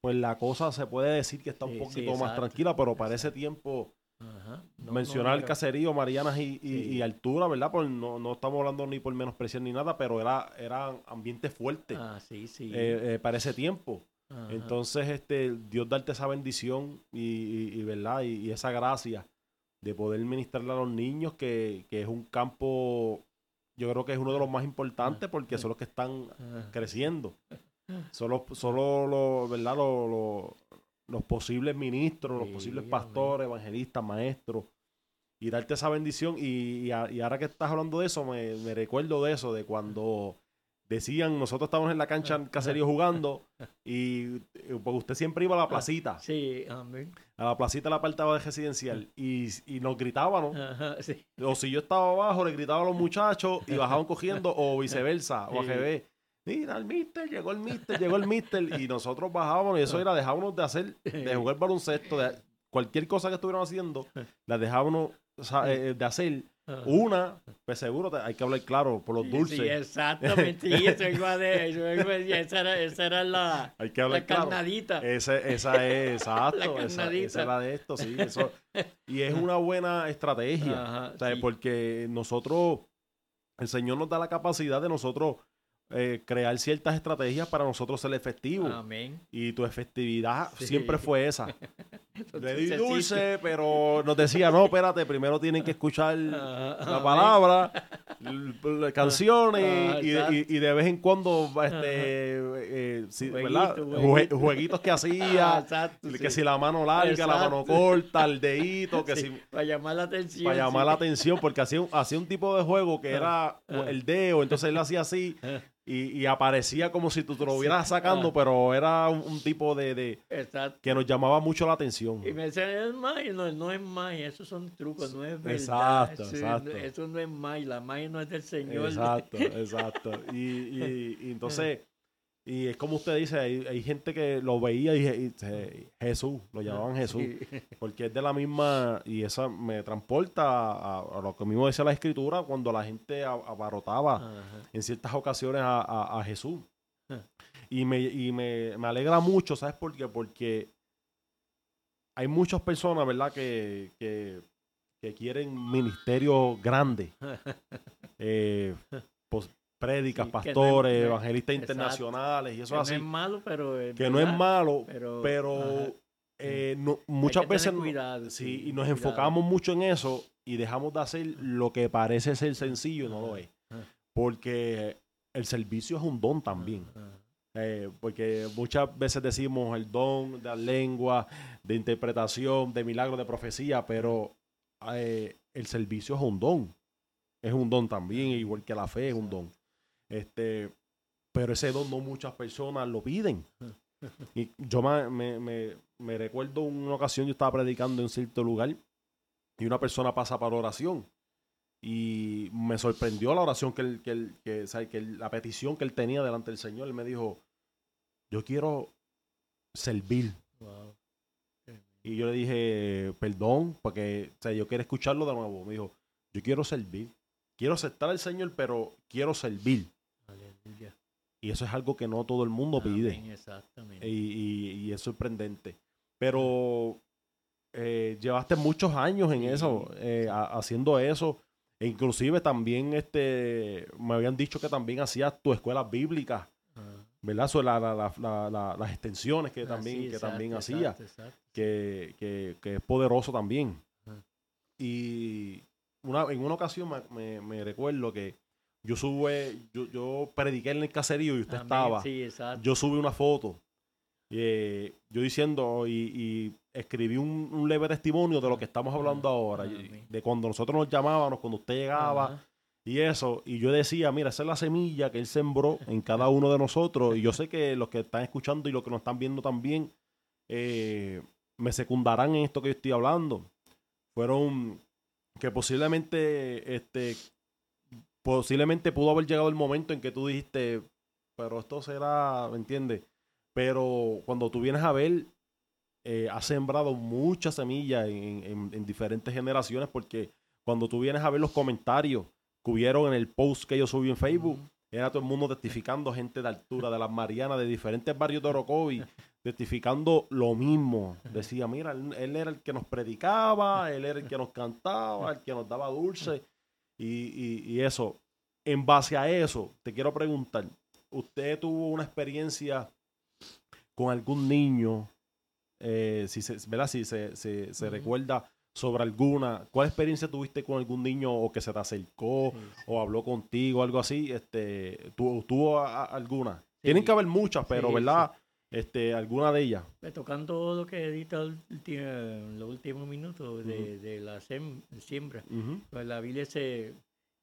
Pues la cosa se puede decir que está un Sí, sí, poquito más tranquila, pero para ese tiempo Ajá. No, mencionar no, el caserío, Marianas y, y- Sí. y altura, ¿verdad? Pues no, no estamos hablando ni por menospreciar ni nada, pero era eran ambientes fuertes Ah, sí, sí. eh, eh, para ese tiempo. Ajá. Entonces, este, Dios darte esa bendición y, y- y, ¿verdad? Y, y esa gracia de poder ministrarle a los niños, que, que es un campo, yo creo que es uno de los más importantes porque son los que están Ajá. creciendo. Solo, solo los, ¿verdad? Los, los- los posibles ministros, los Sí, posibles pastores, evangelistas, maestros. Y darte esa bendición. Y, y a- y ahora que estás hablando de eso, me recuerdo de eso, de cuando decían, nosotros estábamos en la cancha en caserío jugando y eh, pues usted siempre iba a la placita, Sí, amén. a la placita la apartaba de residencial y, y nos gritaban, ¿no? Ajá, sí. O si yo estaba abajo, le gritaba a los muchachos y bajaban cogiendo, o viceversa, o Sí. AGB. Mira, el mister, llegó el mister, llegó el mister. Y nosotros bajábamos y eso era, dejábamos de hacer, de jugar baloncesto, de cualquier cosa que estuvieran haciendo, las dejábamos o sea, eh, de hacer. Una, pues seguro te- hay que hablar claro por los dulces. Sí, exactamente. Sí, eso iba de, eso iba de- esa era, esa era la, hay que hablar la claro. carnadita. Ese- esa es, exacto. Esa, esa es la de esto, sí. Eso. Y es una buena estrategia. Ajá, O sea, sí. Porque nosotros, el Señor nos da la capacidad de nosotros eh, crear ciertas estrategias para nosotros ser efectivos. Amén. Y tu efectividad Sí. siempre fue esa. Le di dulce, pero nos decía, no, espérate, primero tienen que escuchar. Ajá, la palabra, canciones Ah, y, exacto. y- y de vez en cuando, este, eh, Jueguito, ¿verdad? jueguito. Jue- jueguitos que Ah, hacía, exacto, que sí. si la mano larga, la mano corta, el dedito, que Sí, si para llamar la atención. para llamar sí. la atención, porque hacía un, hacía un tipo de juego que era ah. el dedo, entonces él hacía así Ah, y, y aparecía como si tú te lo hubieras sacando, Ah. pero era un, un tipo de, que nos llamaba mucho la atención. Y me decían, es magia, no, no es magia, esos son trucos, no es verdad. Exacto, eso, exacto. Eso no es magia, la magia no es del Señor. Exacto, exacto. Y, y- y entonces, y es como usted dice, hay, hay gente que lo veía y, y Jesús, lo llamaban Jesús, porque es de la misma, y esa me transporta a, a lo que mismo decía la escritura, cuando la gente abarrotaba Ajá. en ciertas ocasiones a, a- a Jesús. Ah. Y, me, y me, me alegra mucho, ¿sabes por qué? Porque hay muchas personas, ¿verdad?, que, que, que quieren ministerios grandes. eh, pos- prédicas, Sí, que no es- pastores, no es- evangelistas exacto. internacionales y Que eso no así. es malo, pero. es que no es malo, Pero, pero eh, no- muchas que veces no- cuidado, sí, y nos cuidado. enfocamos mucho en eso y dejamos de hacer lo que parece ser sencillo y no lo es. Porque el servicio es un don también. Eh, porque muchas veces decimos el don de la lengua, de interpretación, de milagro, de profecía, pero eh, el servicio es un don. Es un don también, igual que la fe es un don. Este, pero ese don no muchas personas lo piden. Y yo me, me, me- me recuerdo una ocasión, yo estaba predicando en cierto lugar y una persona pasa para oración. Y me sorprendió la oración que él, que él- que, o sea, que él- la petición que él tenía delante del Señor. Él me dijo, yo quiero servir. Wow. Y yo le dije, perdón, porque o sea, yo quiero escucharlo de nuevo. Me dijo, yo quiero servir. Quiero aceptar al Señor, pero quiero servir. Y eso es algo que no todo el mundo pide. Amén, Exactamente. Y, y- y es sorprendente. Pero eh, llevaste muchos años en Sí, eso, eh, sí. ha- haciendo eso. E inclusive también este, me habían dicho que también hacías tu escuela bíblica, Ajá. ¿verdad? Sobre la- la- la- la- la- las extensiones que Ah, también, sí, que también exacto, hacía, exacto, exacto. que, que- que es poderoso también. Y una, en una ocasión me, me- me recuerdo que yo sube, yo, yo prediqué en el caserío y usted Amén, estaba Sí, exacto. yo subí una foto eh, yo diciendo y, y escribí un, un leve testimonio de lo que estamos hablando Ah, ahora, amén. de cuando nosotros nos llamábamos, cuando usted llegaba y eso, y yo decía, mira, esa es la semilla que él sembró en cada uno de nosotros, y yo sé que los que están escuchando y los que nos están viendo también eh, me secundarán en esto que yo estoy hablando. Fueron que posiblemente, este, posiblemente pudo haber llegado el momento en que tú dijiste, pero esto será, ¿me entiendes? Pero cuando tú vienes a ver, eh, has sembrado muchas semillas en, en- en diferentes generaciones porque cuando tú vienes a ver los comentarios que hubieron en el post que yo subí en Facebook, era todo el mundo testificando, gente de altura, de las Marianas, de diferentes barrios de Orocovi, testificando lo mismo. Decía, mira, él, él era el que nos predicaba, él era el que nos cantaba, el que nos daba dulce y, y- y eso. En base a eso, te quiero preguntar, ¿usted tuvo una experiencia con algún niño? Eh, si se, ¿verdad? Si se, se- se recuerda sobre alguna, ¿cuál experiencia tuviste con algún niño o que se te acercó? Sí, sí. o habló contigo, algo así, este, ¿tu- ¿tuvo a- a- alguna? Tienen que haber muchas, pero ¿verdad? Este, alguna de ellas. Pues, tocando lo que edita en los últimos minutos de, de la sem- siembra, pues la Biblia dice,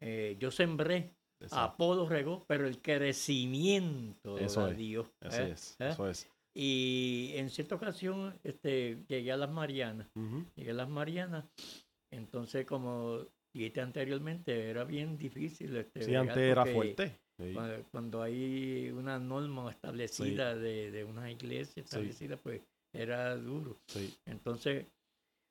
eh, yo sembré, Exacto. Apolo regó, pero el crecimiento Eso es, Dios. ¿eh? es, ¿eh? eso es. Y en cierta ocasión este, llegué a las Marianas, llegué a las Marianas, entonces como dijiste anteriormente, era bien difícil. Este, Sí, antes era fuerte. Sí. Cuando, cuando hay una norma establecida de, de una iglesia establecida, pues era duro. Entonces,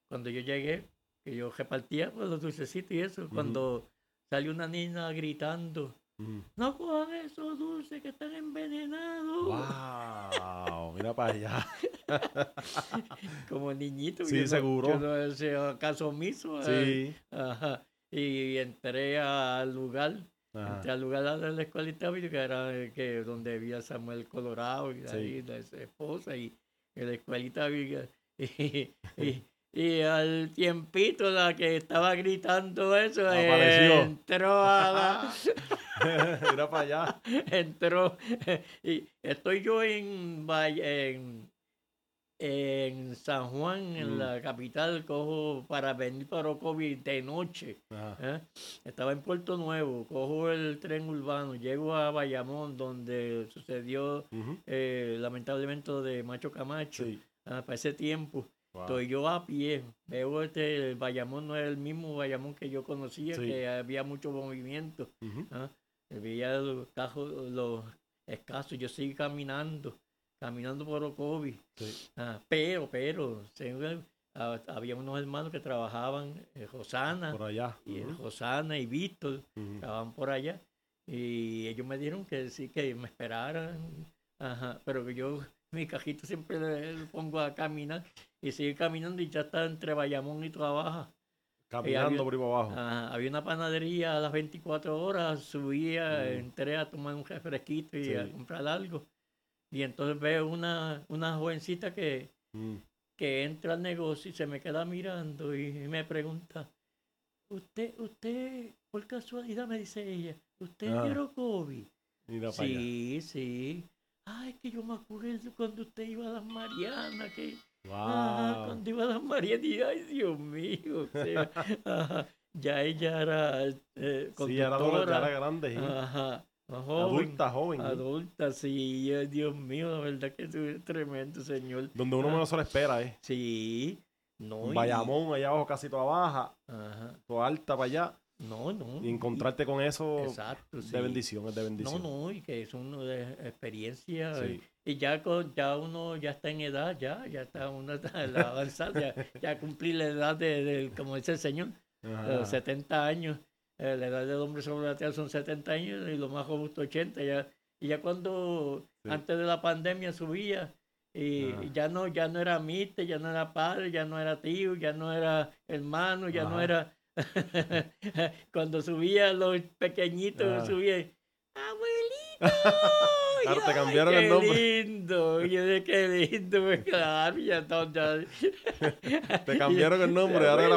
cuando yo llegué, que yo repartía pues, los dulcecitos y eso, cuando salió una niña gritando, Ujú. no cojan esos dulces que están envenenados. Wow, mira para allá. Como niñito. Sí, yo no- seguro. yo no caso omiso. eh, Sí. Ajá. Y entré al lugar. Entré al lugar de la escuelita que era eh, que donde vivía Samuel Colorado y Sí. ahí la su esposa y, la escuelita bíblica. y, y, y al tiempito la que estaba gritando eso entró a la, mira para allá. entró y estoy yo en, en San Juan en Mm. la capital cojo para venir para Orocovi de noche. ¿eh? estaba en Puerto Nuevo cojo el tren urbano llego a Bayamón donde sucedió eh, lamentablemente de Macho Camacho Sí. ah, para ese tiempo Wow. Estoy yo a pie, veo este el Bayamón, no es el mismo Bayamón que yo conocía, Sí. que había mucho movimiento. ¿ah? Veía los cajos, los escasos, yo seguí caminando, caminando por Ocovi. Sí. Ah, pero, pero, ah, había unos hermanos que trabajaban, eh, Rosana, Por allá. y eh, Ujú. Rosana y Víctor, estaban por allá. Y ellos me dijeron que sí, que me esperaran. Ajá, pero que yo mi cajito siempre le, le pongo a caminar y sigue caminando y ya está entre Bayamón y Trabaja. Caminando había- por abajo. Ajá, había una panadería a las 24 horas, subía, entré a tomar un refresquito y Sí. a comprar algo. Y entonces veo una, una jovencita que, Mm. que entra al negocio y se me queda mirando y me pregunta, usted, usted, por casualidad me dice ella, ¿usted Ah. es de Orocovi?" Mira para allá. Sí, sí. Ay, es que yo me acuerdo cuando usted iba a las Marianas, que Wow. ajá, cuando iba a las Marianas, y ay, Dios mío, o sea, ajá, ya ella era eh, Sí, ya era, ya era grande. ajá, joven, Adulta, joven. adulta, sí, Dios mío, la verdad que tú eres tremendo, señor. Donde uno Ah. menos se lo espera, ¿eh? Sí, no, y- Bayamón, allá abajo, casi toda baja, ajá, toda alta para allá. no, no, Y encontrarte con eso exacto, de sí. bendición, es de No, bendición. no, y que es uno de experiencia. Sí. Y ya, con, ya uno ya está en edad, ya, ya está uno está en la avanzada, ya, ya cumplí la edad de, de- como dice el Señor, Ajá. eh, 70 años. Eh, la edad del hombre sobre la tierra son 70 años y lo más justo 80. Ya, y ya cuando, Sí. antes de la pandemia subía, y, Ajá. y ya no ya no era mite, ya no era padre, ya no era tío, ya no era hermano, ya no era... cuando subía los pequeñitos, Ajá. subía, abuelito. Claro, te Ay, cambiaron el qué nombre. lindo, qué lindo, pues claro, ya ya. Te cambiaron el nombre, ahora era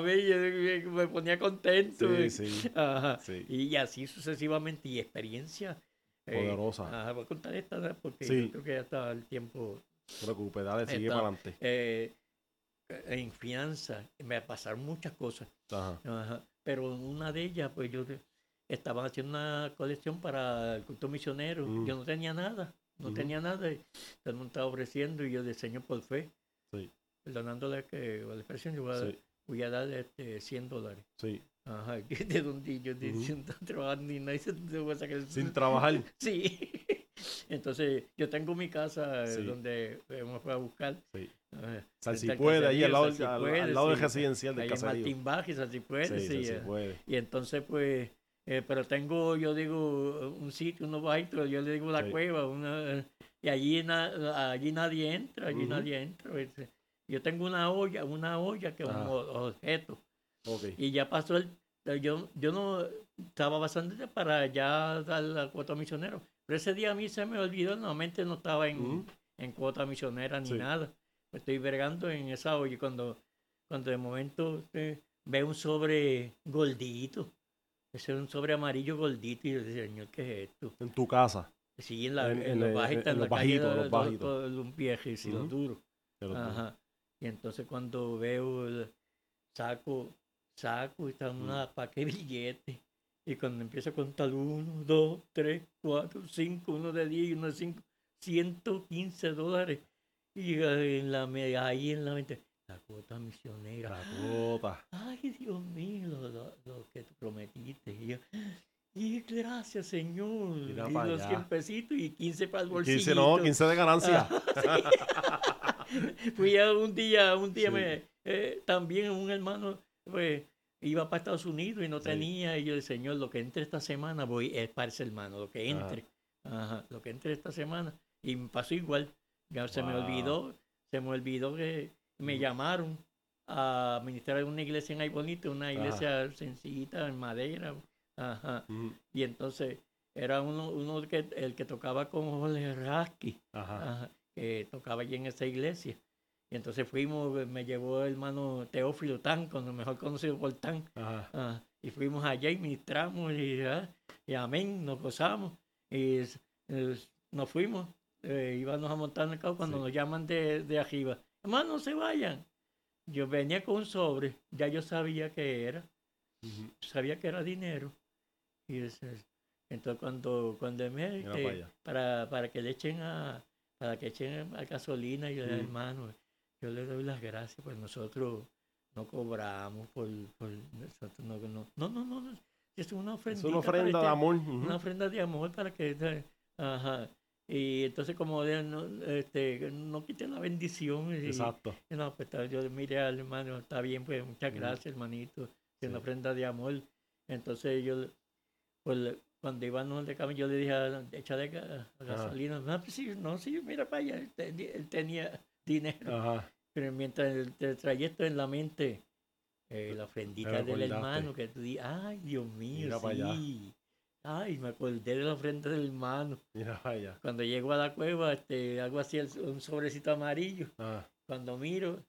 ver, yo me- me ponía contento. Sí, sí, Ajá. sí. Y así sucesivamente, y experiencia. eh, Poderosa. ajá, voy a contar esta ¿no? porque yo creo que ya está el tiempo. No te preocupes, dale, sigue Está- para adelante. eh, en finanzas, me pasaron muchas cosas. Ajá. Ajá. Pero una de ellas, pues yo de- estaba haciendo una colección para el culto misionero. Mm. Yo no tenía nada, no Ujú. tenía nada. y Todo el mundo estaba ofreciendo y yo de Señor por fe, Sí, perdonándole que la expresión, yo voy a, sí, voy a dar este, 100 dólares. sí. Ajá, que de donde yo de Ujú. sin trabajar ni nada, y se- voy a sacar el- Sin trabajar. Sí. Entonces, yo tengo mi casa eh, Sí. donde hemos fue a buscar. Sí. Frente si puede, ahí al lado, si al, puede, al lado sí. residencial del Ahí en caserío. Martín Bajes, así puede, Sí, sí, sí eh. puede. Y entonces, pues, eh, pero tengo, yo digo, un sitio, unos bajitos, yo le digo la Sí. cueva, una, y allí, na- allí nadie entra, allí nadie entra. Yo tengo una olla, una olla que es un o- objeto. Y ya pasó el, yo, yo no estaba bastante para ya dar la cuota misionero. Pero ese día a mí se me olvidó, normalmente no estaba en, en cuota misionera ni Sí. nada. Estoy vergando en esa olla cuando, cuando de momento eh, veo un sobre gordito. Ese era un sobre amarillo gordito y yo decía, señor, ¿qué es esto? En tu casa. Sí, en, la, En- en, en los bajitos, en los bajitos, los bajitos. un viejo los Ujú. duros. Pero tú- Ajá. Y entonces cuando veo el saco, saco y está una paquete de billetes. Y cuando empiezo a contar uno, dos, tres, cuatro, cinco, uno de diez y uno de cinco, 115 dólares. Y en la, ahí en la mente, la cuota misionera. La cuota. Ay, Dios mío, lo, lo- lo que tú prometiste. Y, yo, y gracias, Señor. Mira y los allá. 100 pesitos y 15 para el bolsillo. 15, no, 15 de ganancia. Fui a un día, un día me, eh, también un hermano, pues, iba para Estados Unidos y no tenía, y yo Señor, lo que entre esta semana voy, es para ese hermano, lo que entre, Ajá, lo que entre esta semana, y me pasó igual, ya se me olvidó, se me olvidó que me llamaron a ministrar en una iglesia en Ay Bonito, una iglesia sencillita en madera, Ajá. Y entonces era uno, uno que, el que tocaba con Jorge Rasky, que tocaba allí en esa iglesia. Y entonces fuimos, me llevó el hermano Teófilo Tan, lo mejor conocido por Tan. y fuimos allá y ministramos y, ah, y amén, nos gozamos. Y nos fuimos, eh, íbamos a montar en el cuando nos llaman de, de arriba. Hermano, no se vayan. Yo venía con un sobre, ya yo sabía que era. Sabía que era dinero. Y entonces cuando, cuando me este, para, para que le echen a para que echen a gasolina y mm. hermano, yo le doy las gracias, pues nosotros no cobramos por, por nosotros no, no, no, no, es una ofrenda. Es una ofrenda de amor. Una ofrenda de amor para que ajá. Y entonces como no, este, no quiten la bendición. Exacto. no, pues yo mire al hermano, está bien, pues muchas gracias, hermanito. Es una ofrenda de amor. Entonces yo pues cuando íbamos de camino, yo le dije, échale gasolina. No, pues sí, no, sí, mira para allá, él, tenía dinero. Pero mientras el, trayecto en la mente, eh, la ofrendita del hermano, que tú dices, ay, Dios mío, sí. Ay, me acordé de la ofrenda del hermano. Mira allá. Cuando llego a la cueva, este, hago así un sobrecito amarillo. Ah. Cuando miro,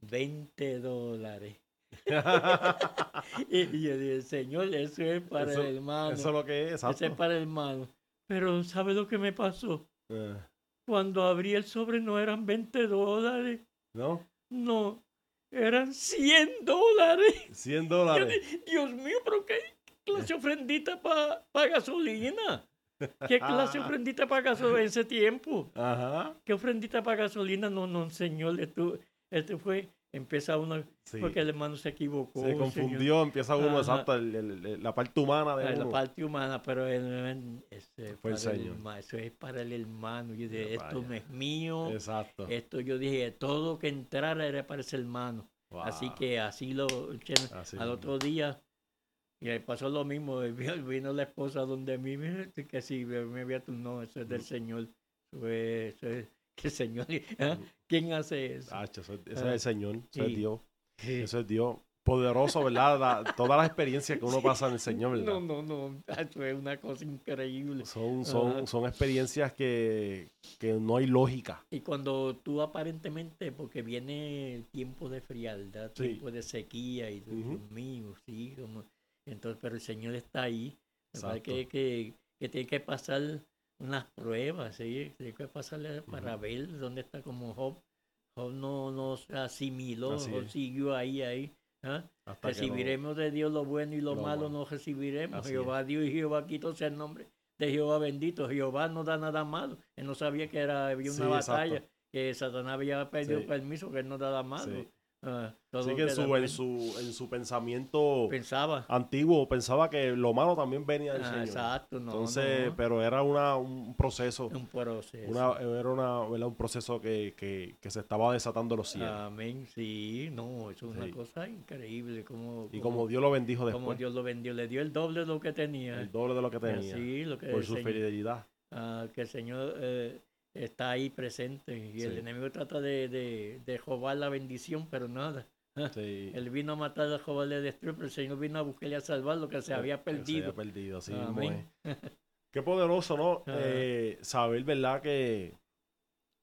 20 dólares. y, yo dije, Señor, eso es para el hermano. Eso es lo que es, Eso es para el hermano. Pero, ¿sabe lo que me pasó? Eh. Cuando abrí el sobre no eran 20 dólares. ¿No? No, eran 100 dólares. 100 dólares. Dios mío, pero qué clase ofrendita para gasolina. ¿Qué clase ofrendita para gasolina en ese tiempo? Ajá. ¿Qué ofrendita para gasolina? No, no, señor, esto, esto fue empieza uno, porque el hermano se equivocó. Se confundió, empieza uno, exacto, la parte humana de La parte humana, pero él, ese Fue el Señor. eso es para el hermano. Yo dije, esto no es mío. Exacto. Esto yo dije, todo que entrara era para ese hermano. Así que así lo, al otro día, y ahí pasó lo mismo, vino la esposa donde a mí, que sí, me había tu no, eso es del. Señor. Eso es, que Señor, ¿ah? ¿quién hace eso? eso, es el Señor, eso es Dios. Eso es Dios. Poderoso, ¿verdad? todas las experiencias que uno pasa en el Señor, ¿verdad? No, no, no. Eso es una cosa increíble. Son, son, son experiencias que, que, no hay lógica. Y cuando tú aparentemente, porque viene el tiempo de frialdad, tiempo de sequía, y Dios mío, sí, como, entonces, pero el Señor está ahí. Que, que, que tiene que pasar unas pruebas, ¿sí? Hay que pasarle para ver dónde está como Job. Job no nos asimiló, Job siguió ahí, ahí. ¿ah? Recibiremos de Dios lo bueno y lo, malo, no recibiremos. Jehová Dios y Jehová quitó sea el nombre de Jehová bendito. Jehová no da nada malo. Él no sabía que era, había una batalla, que Satanás había pedido permiso, que él no daba malo. Ah, Así que en su, en su, en su pensamiento pensaba. antiguo pensaba que lo malo también venía del ah, Señor. Exacto, no, Entonces, pero era una, un proceso. Un proceso. Una, era una, un proceso que, que, que, se estaba desatando los cielos. Amén, sí, no, eso es una cosa increíble. Como, y como, Dios lo bendijo después. Como Dios lo bendijo, le dio el doble de lo que tenía. El doble de lo que tenía. Sí, lo que por su fidelidad. Ah, que el Señor... Eh, está ahí presente y el enemigo trata de, de, de, robar la bendición, pero nada. Él vino a matar a Jehová le destruir, pero el Señor vino a buscarle a salvar lo que se había perdido. Se había perdido, sí. Qué poderoso, ¿no? Eh, saber, ¿verdad? Que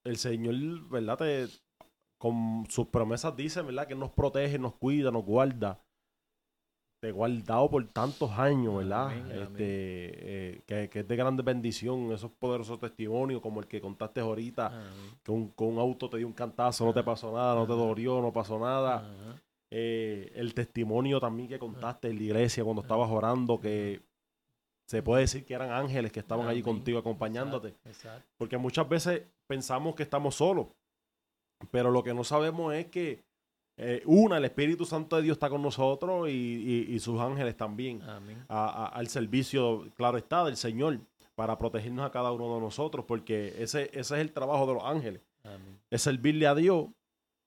el Señor, ¿verdad? Te, con sus promesas dice, ¿verdad? Que nos protege, nos cuida, nos guarda te guardado por tantos años, ¿verdad? este, eh, que, que, es de grande bendición, esos poderosos testimonios como el que contaste ahorita, que un, con un auto te dio un cantazo, no te pasó nada, no te dolió, no pasó nada. Eh, el testimonio también que contaste en la iglesia cuando estabas orando, que se puede decir que eran ángeles que estaban allí contigo acompañándote. Porque muchas veces pensamos que estamos solos, pero lo que no sabemos es que eh, una, el Espíritu Santo de Dios está con nosotros y, sus ángeles también. al servicio, claro está, del Señor, para protegernos a cada uno de nosotros, porque ese, ese es el trabajo de los ángeles. es servirle a Dios,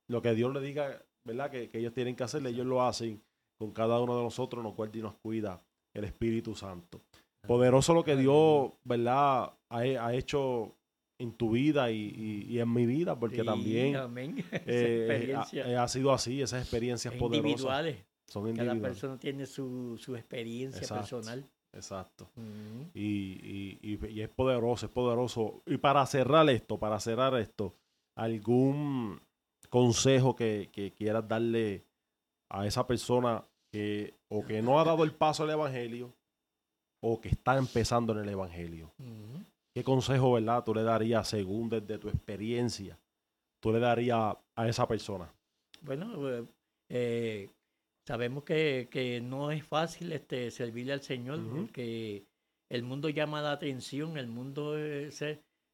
lo que Dios le diga, ¿verdad? Que, ellos tienen que hacerle, ellos lo hacen con cada uno de nosotros, nos cual y nos cuida el Espíritu Santo. Poderoso lo que Dios, ¿verdad? Ha, hecho en tu vida y, en mi vida, porque también eh, eh, ha, sido así, esas experiencias poderosas. Individuales. Son individuales. Cada persona tiene su, experiencia personal. Exacto. y, y, es poderoso, es poderoso. Y para cerrar esto, para cerrar esto, algún consejo que, que quieras darle a esa persona que o que no ha dado el paso al Evangelio o que está empezando en el Evangelio. ¿Qué consejo, verdad, tú le darías según desde tu experiencia, tú le darías a esa persona? Bueno, eh, eh, sabemos que, no es fácil este, servirle al Señor porque el mundo llama la atención, el mundo es,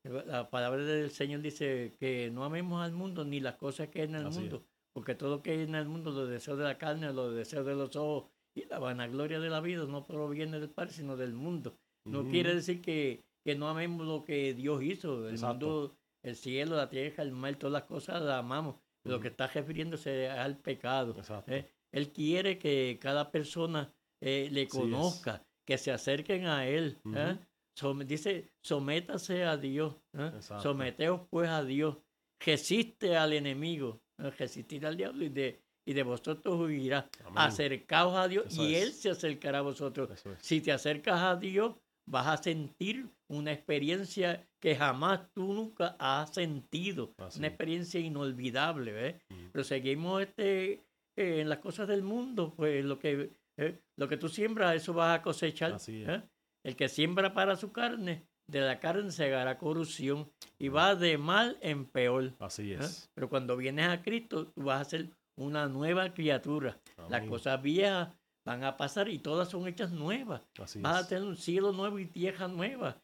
la palabra del Señor dice que no amemos al mundo ni las cosas que hay en el mundo, porque todo lo que hay en el mundo, los deseos de la carne, los deseos de los ojos y la vanagloria de la vida no proviene del Padre, sino del mundo. No quiere decir que, no amemos lo que Dios hizo, el mundo, el cielo, la tierra, el mar, todas las cosas las amamos. Lo que está refiriéndose al pecado. ¿eh? Él quiere que cada persona eh, le conozca, que se acerquen a Él. ¿eh? dice, sométase a Dios. Someteos pues a Dios. Resiste al enemigo. Resistir al diablo y de, y de vosotros huirá. Acercaos a Dios y Él se acercará a vosotros. Si te acercas a Dios, vas a sentir una experiencia que jamás tú nunca has sentido. Una experiencia inolvidable. Pero seguimos este, eh, en las cosas del mundo, pues lo que, eh, lo que tú siembras, eso vas a cosechar. ¿eh? El que siembra para su carne, de la carne se hará corrupción y va de mal en peor. Así es. Pero cuando vienes a Cristo, tú vas a ser una nueva criatura. Las cosas viejas van a pasar y todas son hechas nuevas. vas a tener un cielo nuevo y tierra nueva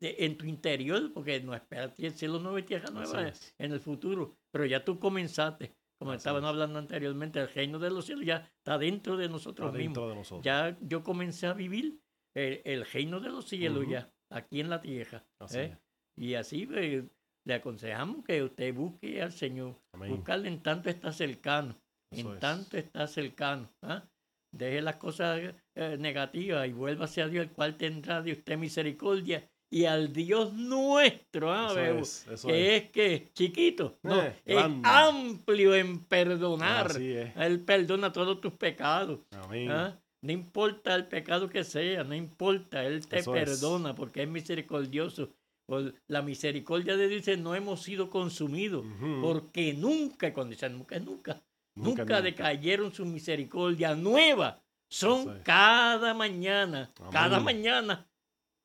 en tu interior, porque no esperas el cielo nuevo y tierra nueva en el futuro. Pero ya tú comenzaste. Como estaban hablando anteriormente, el reino de los cielos ya está dentro de nosotros mismos. Ya yo comencé a vivir el, reino de los cielos ya, aquí en la tierra. ¿eh? Y así pues, le aconsejamos que usted busque al Señor. Buscarle en tanto está cercano. en tanto está cercano. ¿ah? Deje las cosas eh, negativas y vuélvase a Dios, el cual tendrá de usted misericordia y al Dios nuestro, ¿ah, que es. que chiquito, no, eh, es amplio en perdonar. Él perdona todos tus pecados. ¿ah? No importa el pecado que sea, no importa, Él te perdona porque es misericordioso. Por la misericordia de Dios dice, no hemos sido consumidos, porque nunca, cuando dicen nunca, nunca, nunca, decayeron su misericordia nueva. Son cada mañana, cada mañana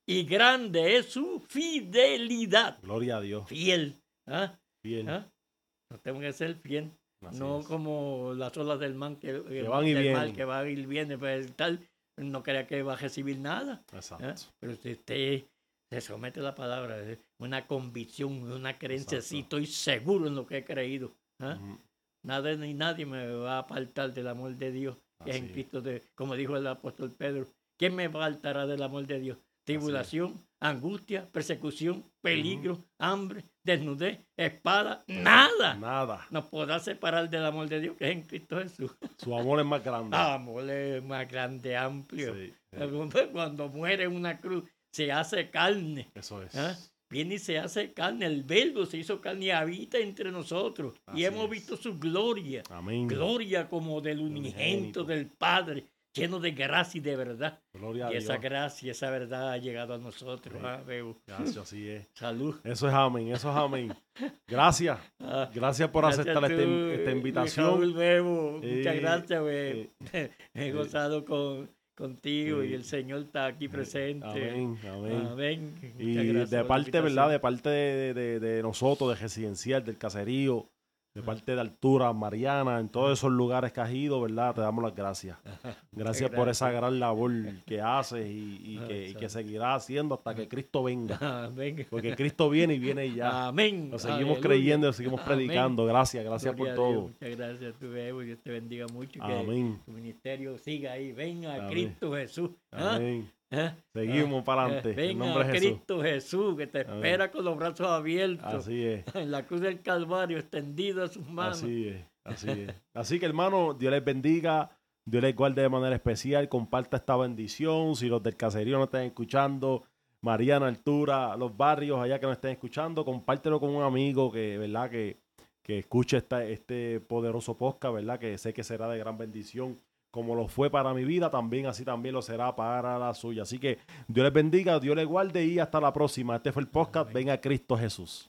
y grande es su fidelidad. Gloria a Dios. Fiel. ¿ah? Fiel. ¿Ah? No tengo que ser fiel. no como las olas del mar que, van y vienen. que van y vienen, pues tal, no crea que va a recibir nada. ¿ah? Exacto. Pero si usted se somete a la palabra, una convicción, una creencia, sí, estoy seguro en lo que he creído. Nada ni nadie me va a apartar del amor de Dios, que es en Cristo, de, como dijo el apóstol Pedro. ¿Quién me apartará del amor de Dios? Tribulación, angustia, persecución, peligro, hambre, desnudez, espada, nada. Nada. Nos podrá separar del amor de Dios que es en Cristo Jesús. Su amor es más grande. Su amor es más grande, amplio. Cuando muere en una cruz, se hace carne. Eso es. ¿Ah? Viene y se hace carne. El verbo se hizo carne y habita entre nosotros. y hemos visto su gloria. Amén. Gloria como del unigento del Padre lleno de gracia y de verdad. y esa gracia y esa verdad ha llegado a nosotros. ¿ah, gracias, así es. Salud. Eso es amén, eso es amén. Gracias. Ah, gracias por aceptar este, esta invitación. Muchas gracias, He gozado con, contigo y el Señor está aquí presente. Amén, amén. Y de parte, ¿verdad? De parte de, de, de, nosotros, de Residencial, del Caserío, de parte de Altura, Mariana, en todos esos lugares que has ido, ¿verdad? Te damos las gracias. Gracias por esa gran labor que haces y, que, que, seguirás haciendo hasta que Cristo venga. Porque Cristo viene y viene ya. Amén. Lo seguimos creyendo, lo seguimos predicando. Gracias, gracias por todo. Muchas gracias, tu Dios te bendiga mucho. Que tu ministerio siga ahí. Venga Cristo Jesús. ¿ah? ¿Eh? Seguimos para adelante. Venga, Cristo Jesús, que te espera con los brazos abiertos. Así es. En la cruz del Calvario, extendido a sus manos. Así es, así es. Así que, hermano, Dios les bendiga. Dios les guarde de manera especial. Comparta esta bendición. Si los del caserío no están escuchando, Mariana Altura, los barrios allá que no estén escuchando, compártelo con un amigo que, ¿verdad? Que, que escuche esta, este poderoso podcast, ¿verdad? Que sé que será de gran bendición como lo fue para mi vida, también así también lo será para la suya. Así que Dios les bendiga, Dios les guarde y hasta la próxima. Este fue el podcast. Venga Cristo Jesús.